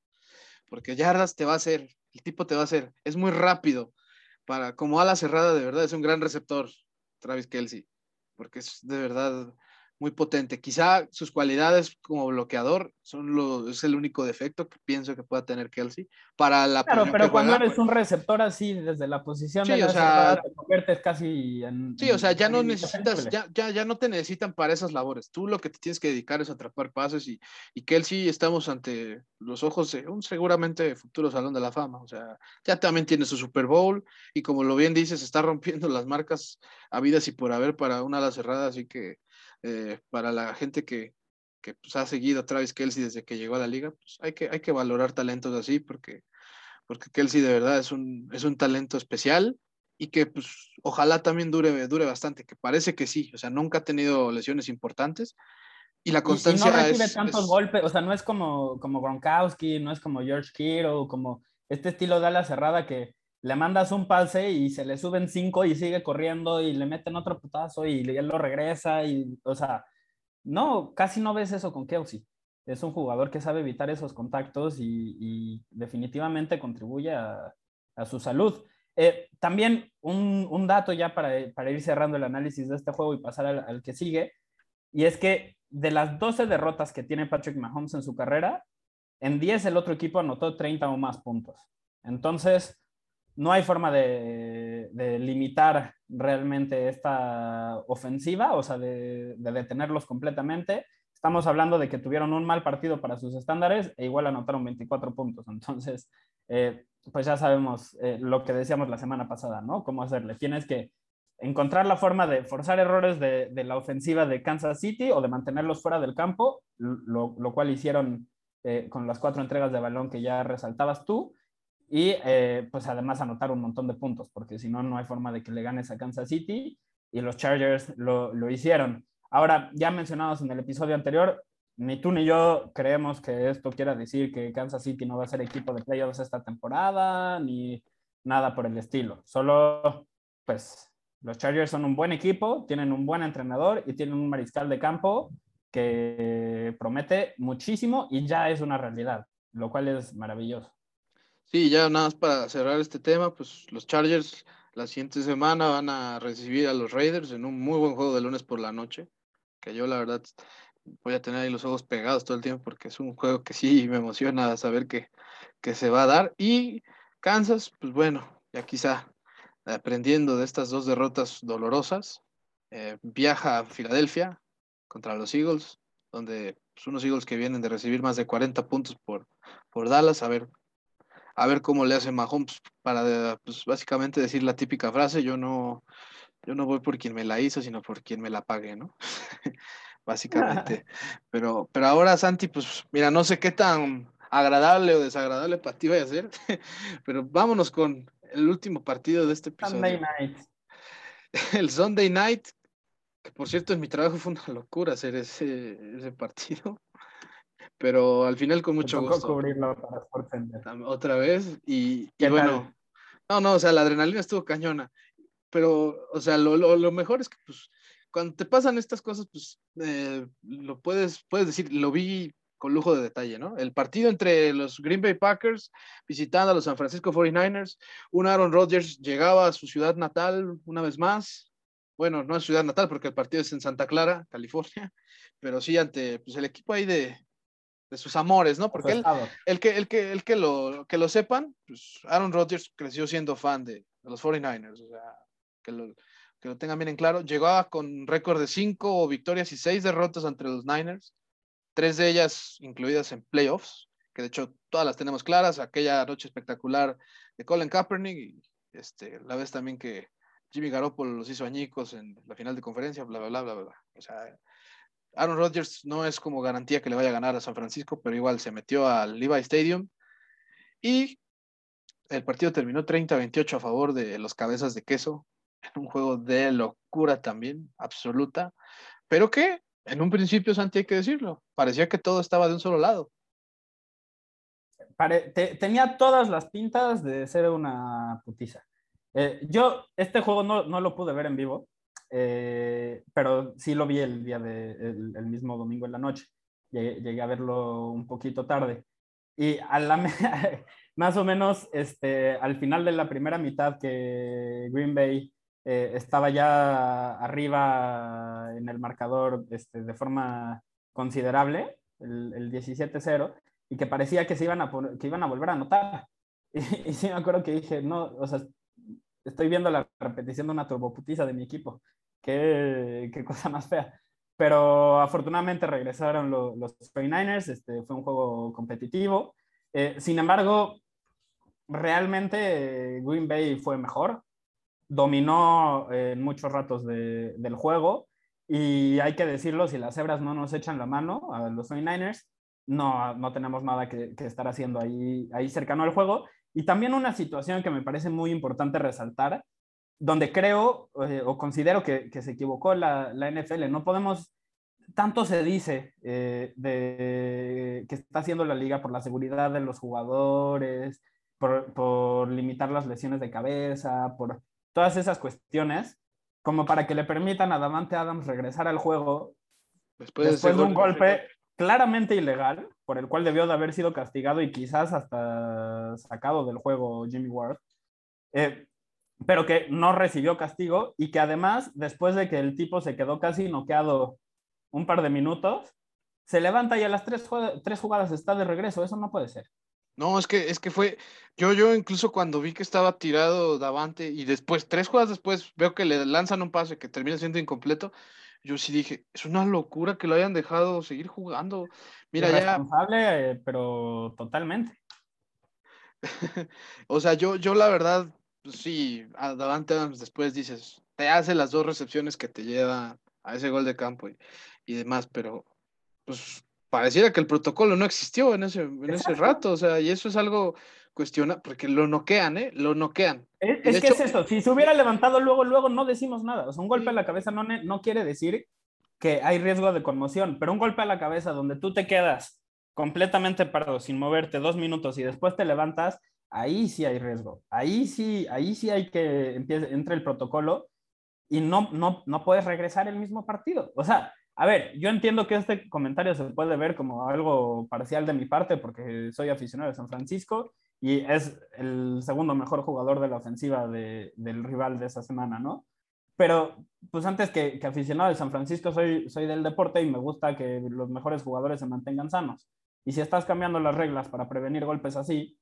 porque yardas te va a hacer, el tipo te va a hacer, es muy rápido. Para, como ala cerrada, de verdad es un gran receptor, Travis Kelsey, porque es de verdad muy potente. Quizá sus cualidades como bloqueador son lo, es el único defecto que pienso que pueda tener Kelsey para la Claro, pero cuando eres un receptor así desde la posición sí, de o sea, te conviertes casi en Sí, o sea, ya no necesitas ya, ya, ya, no te necesitan para esas labores. Tú lo que te tienes que dedicar es atrapar pases y, y Kelsey estamos ante los ojos de un seguramente futuro salón de la fama, o sea, ya también tiene su Super Bowl y como lo bien dices, está rompiendo las marcas habidas y por haber para una ala cerrada, así que eh, para la gente que, que pues, ha seguido a Travis Kelsey desde que llegó a la liga, pues hay que, hay que valorar talentos así porque, porque Kelsey de verdad es un, es un talento especial y que pues ojalá también dure, dure bastante, que parece que sí, o sea, nunca ha tenido lesiones importantes. Y la constancia y, no recibe tantos golpes, o sea, no es como, como Gronkowski, no es como George Kittle, como este estilo de ala cerrada que le mandas un pase y se le suben cinco y sigue corriendo y le meten otro putazo y él lo regresa y, o sea, no, casi no ves eso con Kelsey. Es un jugador que sabe evitar esos contactos y, definitivamente contribuye a, su salud. Eh, también un, dato ya para, ir cerrando el análisis de este juego y pasar al, al que sigue, y es que de las 12 derrotas que tiene Patrick Mahomes en su carrera, en 10 el otro equipo anotó 30 o más puntos. Entonces, no hay forma de, limitar realmente esta ofensiva, o sea, de, detenerlos completamente. Estamos hablando de que tuvieron un mal partido para sus estándares e igual anotaron 24 puntos. Entonces, eh, pues ya sabemos eh, lo que decíamos la semana pasada, ¿no? Cómo hacerle. Tienes que encontrar la forma de forzar errores de, la ofensiva de Kansas City o de mantenerlos fuera del campo, lo, cual hicieron eh, con las cuatro entregas de balón que ya resaltabas tú y eh, pues además anotar un montón de puntos, porque si no, no hay forma de que le ganes a Kansas City y los Chargers lo, lo hicieron. Ahora, ya mencionados en el episodio anterior, ni tú ni yo creemos que esto quiera decir que Kansas City no va a ser equipo de playoffs esta temporada, ni nada por el estilo. Solo, pues, los Chargers son un buen equipo, tienen un buen entrenador y tienen un mariscal de campo que promete muchísimo y ya es una realidad, lo cual es maravilloso. Sí, ya nada más para cerrar este tema, pues los Chargers la siguiente semana van a recibir a los Raiders en un muy buen juego de lunes por la noche, que yo la verdad voy a tener ahí los ojos pegados todo el tiempo porque es un juego que sí me emociona saber que, que se va a dar. Y Kansas, pues bueno, ya quizá aprendiendo de estas dos derrotas dolorosas, eh, viaja a Filadelfia contra los Eagles, donde pues, unos Eagles que vienen de recibir más de 40 puntos por, por Dallas, a ver a ver cómo le hace Mahomes para pues, básicamente decir la típica frase, yo no, yo no voy por quien me la hizo, sino por quien me la pague, ¿no? básicamente. pero, pero ahora, Santi, pues mira, no sé qué tan agradable o desagradable para ti vaya a ser, pero vámonos con el último partido de este episodio. Sunday Night. El Sunday Night, Que por cierto, en mi trabajo fue una locura hacer ese, ese partido. Pero al final con mucho gusto. cubrirlo para Otra vez. Y, bueno. No, no, o sea, la adrenalina estuvo cañona. Pero, o sea, lo, lo, lo mejor es que, pues, cuando te pasan estas cosas, pues, eh, lo puedes, puedes decir, lo vi con lujo de detalle, ¿no? El partido entre los Green Bay Packers visitando a los San Francisco 49ers, un Aaron Rodgers llegaba a su ciudad natal una vez más. Bueno, no es ciudad natal porque el partido es en Santa Clara, California, pero sí ante pues, el equipo ahí de, de sus amores, ¿no? Porque él, el, que, el, que, el que, lo, que lo sepan, pues Aaron Rodgers creció siendo fan de, de los 49ers, o sea, que lo, que lo tengan bien en claro. Llegaba con récord de cinco victorias y seis derrotas entre los Niners tres de ellas incluidas en playoffs, que de hecho todas las tenemos claras, aquella noche espectacular de Colin Kaepernick y este, la vez también que Jimmy Garoppolo los hizo añicos en la final de conferencia, bla, bla, bla, bla, bla. O sea, Aaron Rodgers no es como garantía que le vaya a ganar a San Francisco, pero igual se metió al Levi Stadium y el partido terminó 30-28 a favor de los cabezas de queso, en un juego de locura también, absoluta, pero que en un principio, Santi, hay que decirlo, parecía que todo estaba de un solo lado. tenía todas las pintas de ser una putiza. Eh, yo este juego no, no, lo pude ver en vivo, eh, pero sí lo vi el día de el, mismo domingo en la noche. Llegué, a verlo un poquito tarde. Y a la, más o menos este, al final de la primera mitad que Green Bay eh, estaba ya arriba en el marcador este, de forma considerable, el, el 17-0, y que parecía que, se iban a, que iban a volver a anotar. Y, sí me acuerdo que dije, no, o sea, estoy viendo la repetición de una turboputiza de mi equipo. Qué, qué cosa más fea. Pero afortunadamente regresaron los, los 49ers, este, fue un juego competitivo. Eh, sin embargo, realmente Green Bay fue mejor dominó en muchos ratos del juego y hay que decirlo, si las cebras no nos echan la mano a los 49ers, no, no tenemos nada que, estar haciendo ahí, ahí cercano al juego. Y también una situación que me parece muy importante resaltar, donde creo eh, o considero que, se equivocó la, la, NFL. No podemos, tanto se dice eh, de, que está haciendo la liga por la seguridad de los jugadores, por, por limitar las lesiones de cabeza, por todas esas cuestiones, como para que le permitan a Davante Adams regresar al juego después, de, un golpe claramente ilegal, por el cual debió de haber sido castigado y quizás hasta sacado del juego Jimmy Ward, eh, pero que no recibió castigo y que además, después de que el tipo se quedó casi noqueado un par de minutos, se levanta y a las tres, tres jugadas está de regreso. Eso no puede ser. No, es que, es que fue, yo, yo incluso cuando vi que estaba tirado Davante y después, tres jugadas después, veo que le lanzan un pase que termina siendo incompleto, yo sí dije, es una locura que lo hayan dejado seguir jugando. Mira, Responsable, eh, pero totalmente. o sea, yo, yo la verdad, pues sí, Davante después dices, te hace las dos recepciones que te lleva a ese gol de campo y, y demás, pero pues pareciera que el protocolo no existió en ese, en ese rato, o sea, y eso es algo cuestiona, porque lo noquean, ¿eh? Lo noquean. Es, que es eso, si se hubiera levantado luego, luego no decimos nada, o sea, un golpe a la cabeza no, no quiere decir que hay riesgo de conmoción, pero un golpe a la cabeza donde tú te quedas completamente parado, sin moverte dos minutos y después te levantas, ahí sí hay riesgo, ahí sí, ahí sí hay que empiece, entre el protocolo y no, no, no puedes regresar el mismo partido. O sea, a ver, yo entiendo que este comentario se puede ver como algo parcial de mi parte porque soy aficionado de San Francisco y es el segundo mejor jugador de la ofensiva del rival de esa semana, ¿no? Pero, pues antes que, aficionado de San Francisco, soy, soy del deporte y me gusta que los mejores jugadores se mantengan sanos. Y si estás cambiando las reglas para prevenir golpes así,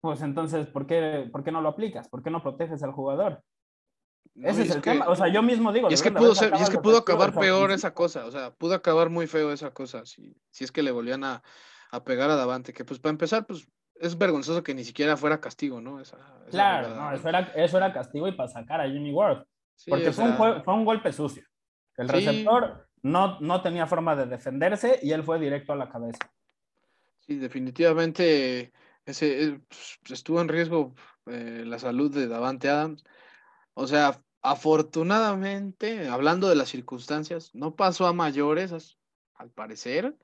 pues entonces, ¿por qué, ¿por qué no lo aplicas? ¿Por qué no proteges al jugador? Ese es, el tema. O sea, yo mismo digo. Y es que pudo, ser, y es que pudo acabar peor esa cosa. O sea, pudo acabar muy feo esa cosa. Si, si es que le volvían a, a, pegar a Davante. Que pues para empezar, pues es vergonzoso que ni siquiera fuera castigo, ¿no? claro, no, eso era, eso era castigo y para sacar a Jimmy Ward. porque fue, un, fue, un, golpe sucio. El receptor no, no tenía forma de defenderse y él fue directo a la cabeza. Sí, definitivamente ese, pues, estuvo en riesgo eh, la salud de Davante Adams. O sea, afortunadamente, hablando de las circunstancias, no pasó a mayores, al parecer,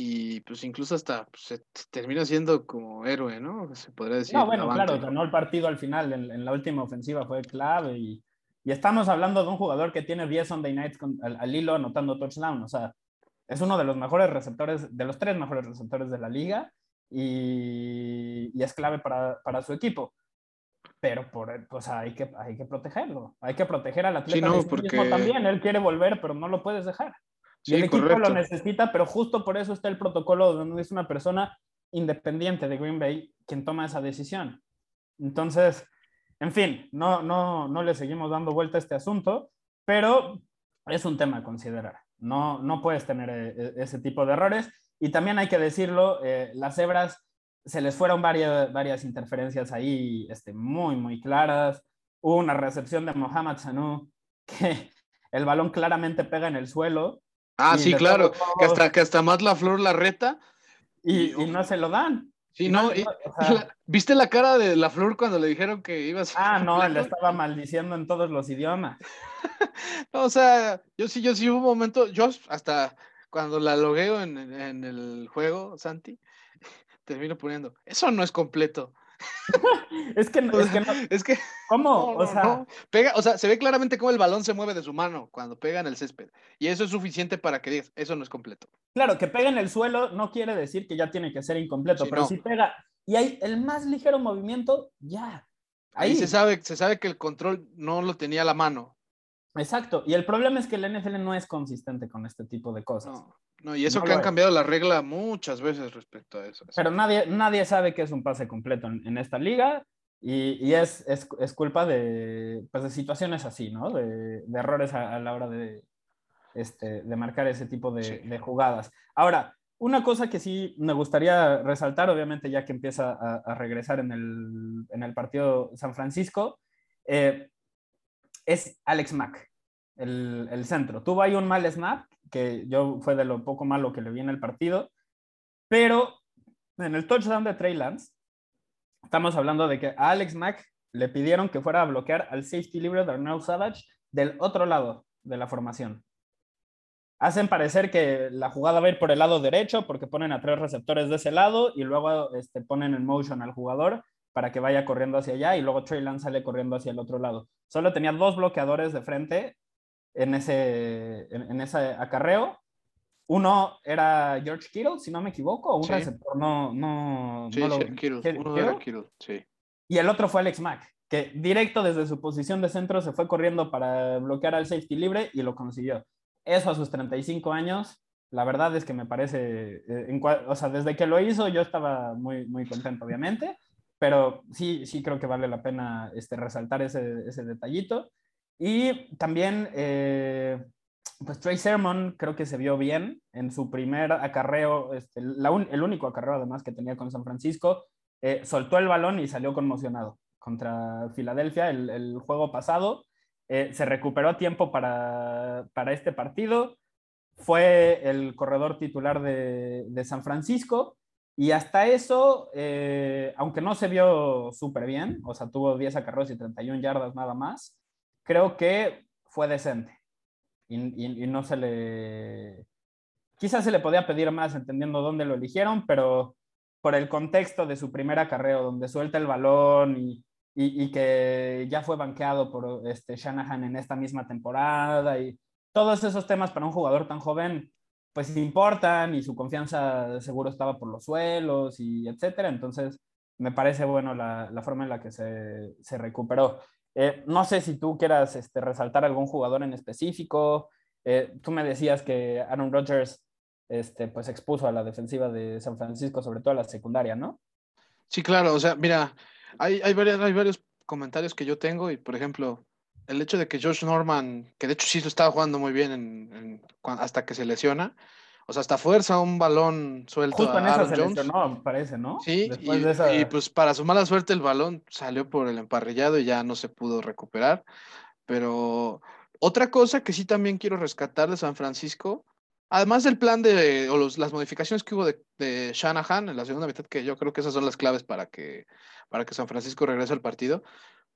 y pues incluso hasta pues, se termina siendo como héroe, ¿no? Se podría decir. No, bueno, claro, ganó el partido al final, en, la última ofensiva fue clave y, y, estamos hablando de un jugador que tiene 10 Sunday Nights al, hilo anotando touchdown, o sea, es uno de los mejores receptores, de los tres mejores receptores de la liga y, y es clave para, para, su equipo. Pero por, sea, hay que, hay que protegerlo, hay que proteger al atleta sí, no, porque... también, él quiere volver, pero no lo puedes dejar y el equipo lo necesita, pero justo por eso está el protocolo donde es una persona independiente de Green Bay quien toma esa decisión. Entonces, en fin, no, no, no le seguimos dando vuelta a este asunto, pero es un tema a considerar. No, no puedes tener eh, ese tipo de errores. Y también hay que decirlo, eh, las cebras se les fueron varias, varias interferencias ahí este, muy, muy claras. Hubo una recepción de Mohamed Sanu que el balón claramente pega en el suelo Ah, sí, claro, que hasta, que hasta más la flor la reta. Y, no se lo dan. Sí, no, ¿viste la cara de la flor cuando le dijeron que ibas a... Ah, no, le estaba maldiciendo en todos los idiomas. o sea, yo sí, yo sí hubo un momento, yo hasta cuando la logueo en, en el juego, Santi, termino poniendo, eso no es completo. es que no, es que no. Es que. ¿Cómo? o sea. Pega, o sea, se ve claramente cómo el balón se mueve de su mano cuando pega en el césped. Y eso es suficiente para que digas, eso no es completo. Claro, que pega en el suelo no quiere decir que ya tiene que ser incompleto, pero si pega y hay el más ligero movimiento, ya. Ahí. se sabe, se sabe que el control no lo tenía a la mano. Exacto. Y el problema es que el NFL no es consistente con este tipo de cosas. No, y eso que han cambiado la regla muchas veces respecto a eso. Pero nadie, nadie sabe que es un pase completo en, esta liga y, y es, es, es, culpa de, pues de situaciones así, ¿no? De, de errores a, la hora de, este, de marcar ese tipo de, de, jugadas. Ahora, una cosa que sí me gustaría resaltar, obviamente ya que empieza a, a regresar en el, en el, partido San Francisco, eh, es Alex Mack, el, centro. Tuvo ahí un mal snap que yo fue de lo poco malo que le vi en el partido, pero en el touchdown de Trey Lance, estamos hablando de que a Alex Mack le pidieron que fuera a bloquear al safety libre de Arnold Savage del otro lado de la formación. Hacen parecer que la jugada va a ir por el lado derecho porque ponen a tres receptores de ese lado y luego este, ponen en motion al jugador para que vaya corriendo hacia allá y luego Trey Lance sale corriendo hacia el otro lado. Solo tenía dos bloqueadores de frente en ese, en, ese acarreo. Uno era George Kittle, si no me equivoco, o un receptor, no, no, sí, sí, Kittle. Uno era Kittle, sí. Y el otro fue Alex Mack, que directo desde su posición de centro se fue corriendo para bloquear al safety libre y lo consiguió. Eso a sus 35 años, la verdad es que me parece, eh, o sea, desde que lo hizo yo estaba muy, muy contento, obviamente, pero sí, sí creo que vale la pena este, resaltar ese, ese detallito. Y también, eh, pues Trey Sermon creo que se vio bien en su primer acarreo, este, el único acarreo además que tenía con San Francisco, eh, soltó el balón y salió conmocionado contra Filadelfia el, juego pasado. Eh, se recuperó a tiempo para, para, este partido. Fue el corredor titular de, de San Francisco. Y hasta eso, aunque no se vio súper bien, o sea, tuvo 10 acarreos y 31 yardas nada más, creo que fue decente. Y, no se le... Quizás se le podía pedir más entendiendo dónde lo eligieron, pero por el contexto de su primer acarreo, donde suelta el balón y, que ya fue banqueado por este Shanahan en esta misma temporada y todos esos temas para un jugador tan joven, pues importan y su confianza seguro estaba por los suelos y etcétera. Entonces, me parece bueno la, forma en la que se recuperó. Eh, no sé si tú quieras este, resaltar algún jugador en específico. Eh, tú me decías que Aaron Rodgers este, pues expuso a la defensiva de San Francisco, sobre todo a la secundaria, ¿no? Sí, claro. O sea, mira, hay, hay, hay varios comentarios que yo tengo y, por ejemplo, el hecho de que Josh Norman, que de hecho sí lo estaba jugando muy bien hasta que se lesiona, o sea, hasta fuerza un balón suelto Justo a en esa Jones. parece, ¿no? Sí, y, pues para su mala suerte el balón salió por el emparrillado y ya no se pudo recuperar. Pero otra cosa que sí también quiero rescatar de San Francisco, además del plan de, o las modificaciones que hubo de, de, Shanahan en la segunda mitad, que yo creo que esas son las claves para que, para que San Francisco regrese al partido,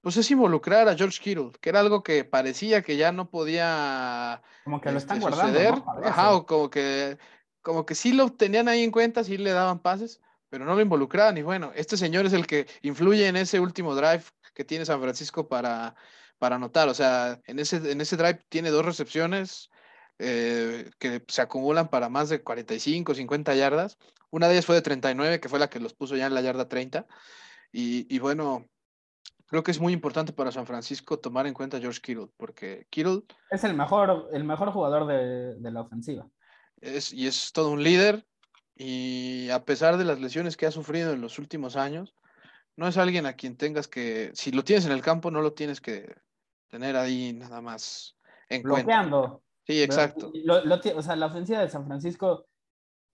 pues es involucrar a George Kittle, que era algo que parecía que ya no podía como que lo están este, guardando, Ajá, o como que como que sí lo tenían ahí en cuenta, sí le daban pases, pero no lo involucraban. Y bueno, este señor es el que influye en ese último drive que tiene San Francisco para para anotar, o sea, en ese en ese drive tiene dos recepciones eh, que se acumulan para más de 45, 50 yardas. Una de ellas fue de 39, que fue la que los puso ya en la yarda 30. Y, y bueno, creo que es muy importante para San Francisco tomar en cuenta a George Kittle, porque Kittle... Es el mejor, el mejor jugador de, de la ofensiva. Es, y es todo un líder, y a pesar de las lesiones que ha sufrido en los últimos años, no es alguien a quien tengas que, si lo tienes en el campo, no lo tienes que tener ahí nada más en Bloqueando. Sí, exacto. o sea, la ofensiva de San Francisco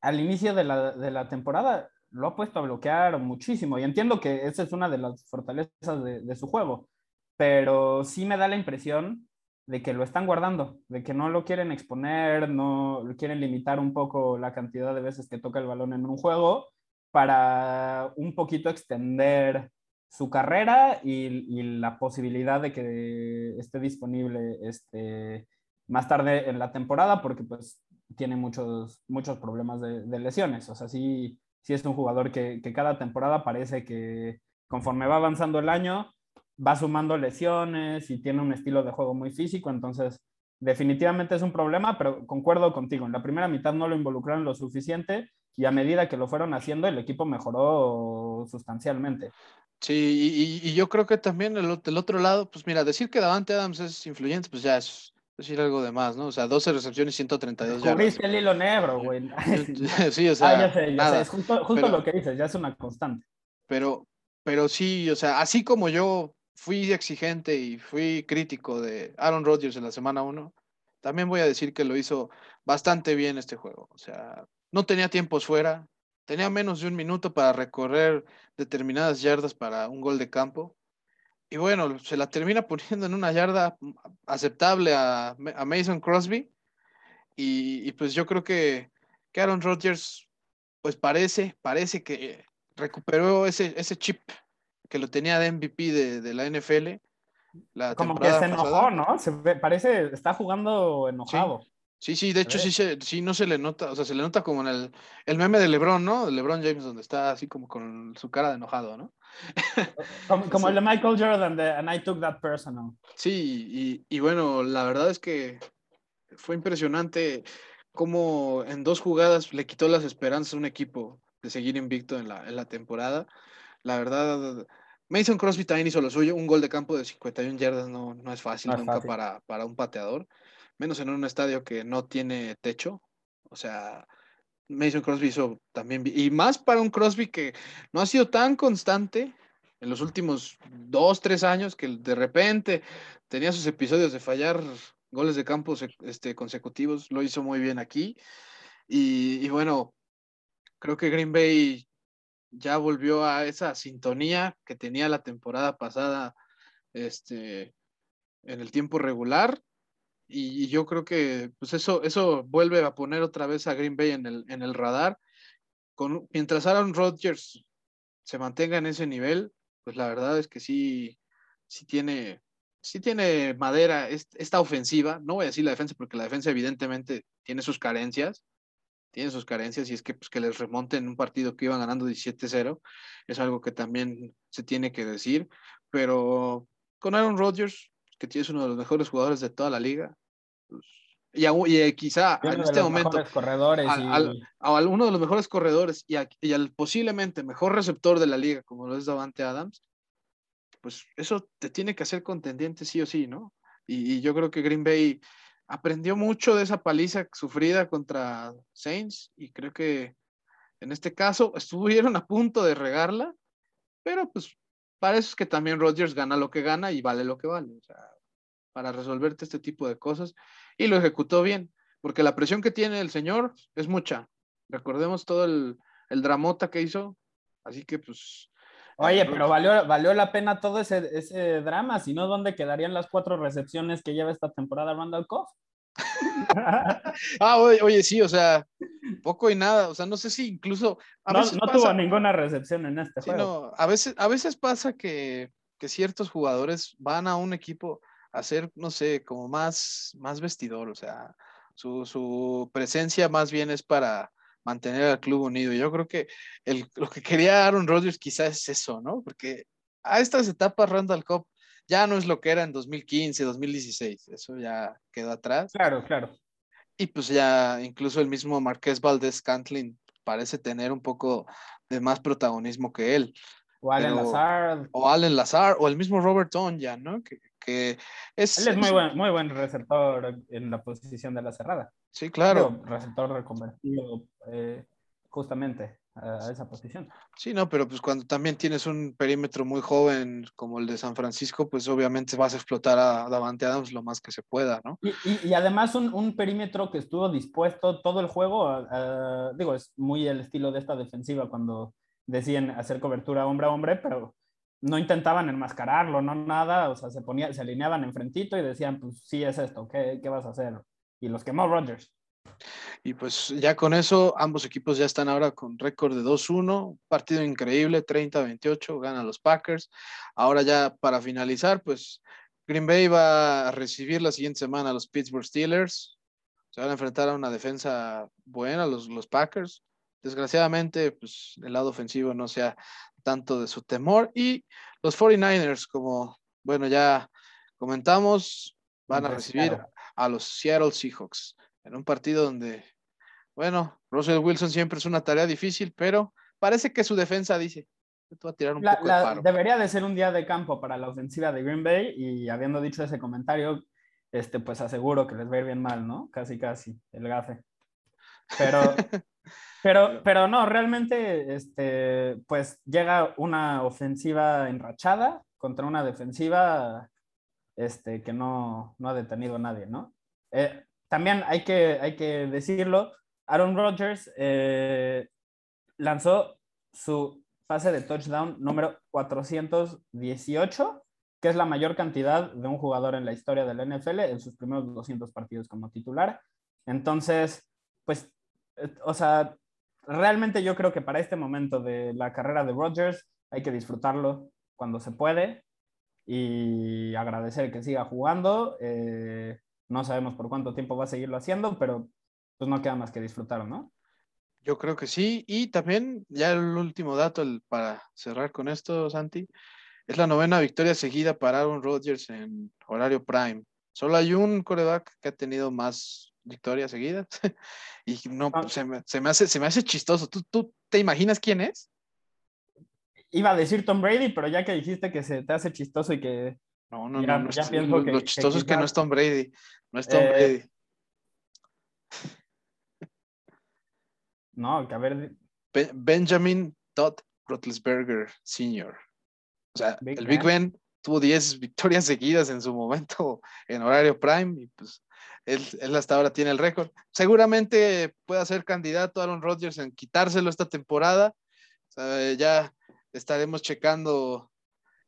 al inicio de la, de la temporada lo ha puesto a bloquear muchísimo y entiendo que esa es una de las fortalezas de, su juego, pero sí me da la impresión de que lo están guardando, de que no lo quieren exponer, no quieren limitar un poco la cantidad de veces que toca el balón en un juego para un poquito extender su carrera y, la posibilidad de que esté disponible este, más tarde en la temporada porque pues tiene muchos, muchos problemas de, de lesiones. O sea, sí, si es un jugador que, cada temporada parece que conforme va avanzando el año, va sumando lesiones y tiene un estilo de juego muy físico, entonces definitivamente es un problema, pero concuerdo contigo, en la primera mitad no lo involucraron lo suficiente y a medida que lo fueron haciendo el equipo mejoró sustancialmente. Sí, y, yo creo que también el, del otro lado, pues mira, decir que Davante Adams es influyente, pues ya es, decir algo de más, ¿no? O sea, 12 recepciones y 132 yardas. Cubriste el hilo negro, güey. sí, o sea. Ah, ya sé, ya sé. Es justo, justo lo que dices, ya es una constante. Pero, pero sí, o sea, así como yo fui exigente y fui crítico de Aaron Rodgers en la semana 1, también voy a decir que lo hizo bastante bien este juego. O sea, no tenía tiempos fuera, tenía menos de un minuto para recorrer determinadas yardas para un gol de campo y bueno, se la termina poniendo en una yarda aceptable a, Mason Crosby. Y, pues yo creo que, Aaron Rodgers, pues parece, parece que recuperó ese, ese chip que lo tenía de MVP de, la NFL. La Como que se enojó, ¿no? Se parece, está jugando enojado. Sí, sí, de hecho sí, sí no se le nota, o sea, se le nota como en el, el meme de LeBron, ¿no? De LeBron James, donde está así como con su cara de enojado, ¿no? Como, el de Michael Jordan de And I Took That Personal. Sí, y, y, bueno, la verdad es que fue impresionante cómo en dos jugadas le quitó las esperanzas a un equipo de seguir invicto en la, en la temporada. La verdad, Mason Crosby también hizo lo suyo, un gol de campo de 51 yardas no, no es fácil nunca Para, para un pateador menos en un estadio que no tiene techo. O sea, Mason Crosby hizo también, y más para un Crosby que no ha sido tan constante en los últimos dos, tres años, que de repente tenía sus episodios de fallar goles de campo este, consecutivos, lo hizo muy bien aquí. Y, y bueno, creo que Green Bay ya volvió a esa sintonía que tenía la temporada pasada este, en el tiempo regular y, yo creo que pues eso, eso vuelve a poner otra vez a Green Bay en el, en el radar. Con, mientras Aaron Rodgers se mantenga en ese nivel, pues la verdad es que sí, sí tiene, sí tiene madera esta ofensiva. No voy a decir la defensa porque la defensa evidentemente tiene sus carencias, tiene sus carencias y es que, pues, que les remonten un partido que iban ganando 17-0 es algo que también se tiene que decir, pero con Aaron Rodgers que tienes uno de los mejores jugadores de toda la liga. Pues, y, y, quizá en este momento corredores al, uno de los mejores corredores y, y, al posiblemente mejor receptor de la liga como lo es Davante Adams pues eso te tiene que hacer contendiente sí o sí no y, yo creo que Green Bay aprendió mucho de esa paliza sufrida contra Saints y creo que en este caso estuvieron a punto de regarla pero pues para eso es que también Rodgers gana lo que gana y vale lo que vale, o sea, para resolverte este tipo de cosas. Y lo ejecutó bien, porque la presión que tiene el señor es mucha. Recordemos todo el, el dramota que hizo, así que pues... Oye, pero valió, valió la pena todo ese, ese drama, si no, ¿dónde quedarían las cuatro recepciones que lleva esta temporada Randall Coff? ah, oye, oye, sí, o sea, poco y nada, o sea, no sé si incluso... no, tuvo ninguna recepción en este juego. a, veces, a veces pasa que que ciertos jugadores van a un equipo a ser, no sé, como más, más vestidor, o sea, su, su presencia más bien es para mantener al club unido. Yo creo que el, lo que quería Aaron Rodgers quizás es eso, ¿no? Porque a estas etapas Randall Cobb ya no es lo que era en 2015, 2016, eso ya quedó atrás. Claro, claro. Y pues ya incluso el mismo Marqués Valdés Cantlin parece tener un poco de más protagonismo que él. O Allen Lazar. O Allen Lazar, o el mismo Robert ya, ¿no? Que, es... Él es muy buen, muy buen receptor en la posición de la cerrada. Sí, claro. receptor reconvertido eh, justamente a esa posición. Sí, no, pero pues cuando también tienes un perímetro muy joven como el de San Francisco, pues obviamente vas a explotar a Davante Adams lo más que se pueda, ¿no? Y, además un, un, perímetro que estuvo dispuesto todo el juego, digo, es muy el estilo de esta defensiva cuando decían hacer cobertura hombre a hombre, pero no intentaban enmascararlo, no nada, o sea, se, ponía, se alineaban enfrentito y decían, pues sí es esto, ¿qué, qué vas a hacer? Y los quemó Rodgers. Y pues ya con eso, ambos equipos ya están ahora con récord de 2-1, partido increíble, 30-28, ganan los Packers. Ahora ya para finalizar, pues Green Bay va a recibir la siguiente semana a los Pittsburgh Steelers. Se van a enfrentar a una defensa buena, los, los Packers. Desgraciadamente, pues el lado ofensivo no sea tanto de su temor. Y los 49ers, como, bueno, ya comentamos, van a recibir a los Seattle Seahawks en un partido donde, bueno, Russell Wilson siempre es una tarea difícil, pero parece que su defensa dice, a tirar un poco de Debería de ser un día de campo para la ofensiva de Green Bay y habiendo dicho ese comentario, este, pues aseguro que les va a ir bien mal, ¿no? Casi, casi, el gafe. Pero, pero, pero no, realmente, este, pues llega una ofensiva enrachada contra una defensiva este, que no, no ha detenido a nadie, ¿no? Eh, también hay que, hay que decirlo, Aaron Rodgers eh, lanzó su pase de touchdown número 418, que es la mayor cantidad de un jugador en la historia del NFL en sus primeros 200 partidos como titular. Entonces, pues, eh, o sea, realmente yo creo que para este momento de la carrera de Rodgers hay que disfrutarlo cuando se puede y agradecer que siga jugando. Eh, no sabemos por cuánto tiempo va a seguirlo haciendo, pero pues no queda más que disfrutar, ¿no? Yo creo que sí. Y también, ya el último dato para cerrar con esto, Santi, es la novena victoria seguida para Aaron Rodgers en horario prime. Solo hay un coreback que ha tenido más victorias seguidas. y no, ah. se, me, hace, se me hace chistoso. ¿Tú, ¿Tú te imaginas quién es? Iba a decir Tom Brady, pero ya que dijiste que se te hace chistoso y que no, no, no. lo, chistoso es que no es Tom Brady. No es Tom eh, Brady. No, que a ver. Benjamin Todd Roethlisberger Sr. O sea, el Big Ben tuvo 10 victorias seguidas en su momento en horario prime y pues él, él hasta ahora tiene el récord. Seguramente pueda ser candidato Aaron Rodgers en quitárselo esta temporada. O sea, ya estaremos checando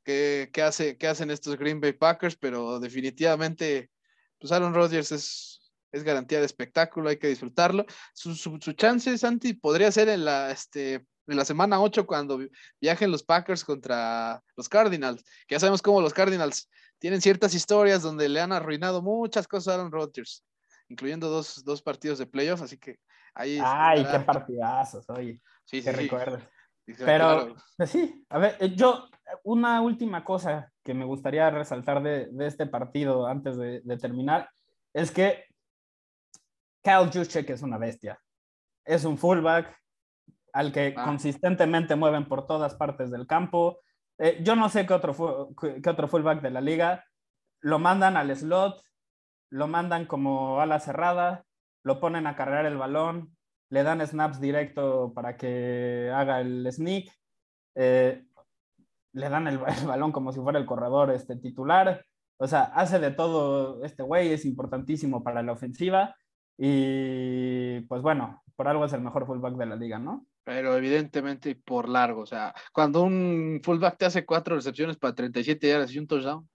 qué, hace, qué hacen estos Green Bay Packers, pero definitivamente, pues Aaron Rodgers es, es garantía de espectáculo, hay que disfrutarlo. Su, su, chance, Santi, podría ser en la, este, en la semana 8 cuando viajen los Packers contra los Cardinals, que ya sabemos cómo los Cardinals tienen ciertas historias donde le han arruinado muchas cosas a Aaron Rodgers, incluyendo dos, dos partidos de playoff, así que ahí... Ay, qué partidazos, oye. Sí, sí, recuerdas. Pero, pues sí, a ver, eh, yo, una última cosa que me gustaría resaltar de, de este partido antes de, de, terminar es que Kyle Juszczyk es una bestia. Es un fullback al que ah. consistentemente mueven por todas partes del campo. Eh, yo no sé qué otro, qué otro fullback de la liga. Lo mandan al slot, lo mandan como ala cerrada, lo ponen a cargar el balón, le dan snaps directo para que haga el sneak, eh, le dan el, balón como si fuera el corredor este, titular, o sea, hace de todo este güey, es importantísimo para la ofensiva y pues bueno, por algo es el mejor fullback de la liga, ¿no? Pero evidentemente por largo, o sea, cuando un fullback te hace cuatro recepciones para 37 yardas y un touchdown,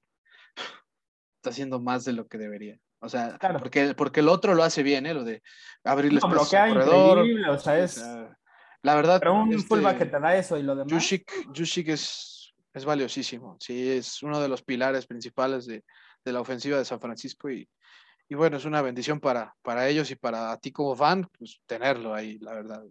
está haciendo más de lo que debería. O sea, porque, porque el otro lo hace bien, ¿eh? Lo de abrirle no, espacio al corredor. O sea, es... la verdad. Pero un este, fullback que te da eso y lo demás. Yushik, es, Es valiosísimo, sí, es uno de los pilares principales de, la ofensiva de San Francisco y, bueno, es una bendición para, para ellos y para ti como fan, pues tenerlo ahí, la verdad.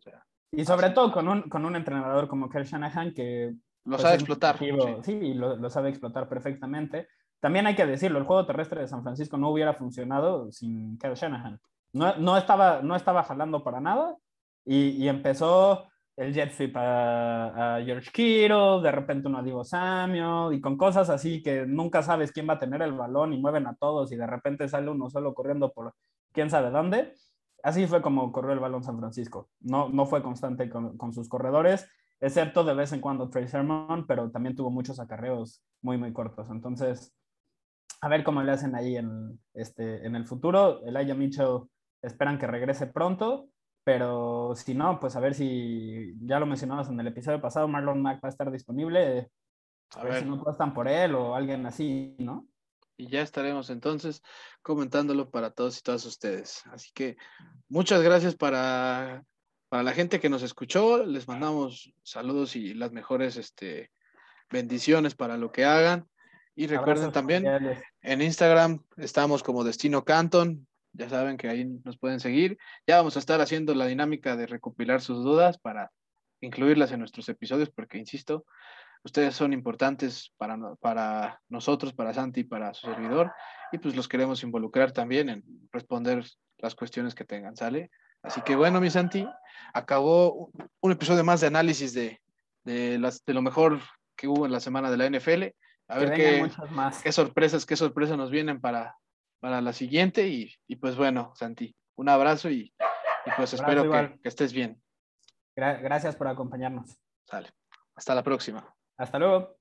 y sobre todo con un, con un entrenador como Kerr Shanahan que... Lo pues, sabe explotar. Sí, lo, lo, sabe explotar perfectamente. También hay que decirlo, el juego terrestre de San Francisco no hubiera funcionado sin Kerr Shanahan. No, no, estaba, no estaba jalando para nada y, y empezó el jet sweep a, George Kittle, de repente uno a Divo Samuel y con cosas así que nunca sabes quién va a tener el balón y mueven a todos y de repente sale uno solo corriendo por quién sabe dónde. Así fue como corrió el balón San Francisco. No, no fue constante con, con sus corredores, excepto de vez en cuando Trey Sermon, pero también tuvo muchos acarreos muy, muy cortos. Entonces, a ver cómo le hacen ahí en, este, en el futuro. El Aya Mitchell esperan que regrese pronto pero si no, pues a ver si ya lo mencionabas en el episodio pasado, Marlon Mack va a estar disponible. A, ver, si no cuestan por él o alguien así, ¿no? Y ya estaremos entonces comentándolo para todos y todas ustedes. Así que muchas gracias para, para la gente que nos escuchó. Les mandamos saludos y las mejores este, bendiciones para lo que hagan. Y recuerden también, en Instagram estamos como Destino Canton, ya saben que ahí nos pueden seguir. Ya vamos a estar haciendo la dinámica de recopilar sus dudas para incluirlas en nuestros episodios, porque, insisto, ustedes son importantes para, para nosotros, para Santi y para su servidor, y pues los queremos involucrar también en responder las cuestiones que tengan, ¿sale? Así que bueno, mi Santi, acabó un episodio más de análisis de, de, las, de lo mejor que hubo en la semana de la NFL. A ver qué, qué sorpresas, qué sorpresas nos vienen para, para la siguiente. Y, pues bueno, Santi, un abrazo y, pues espero que, que, estés bien. gracias por acompañarnos. Sale. Hasta la próxima. Hasta luego.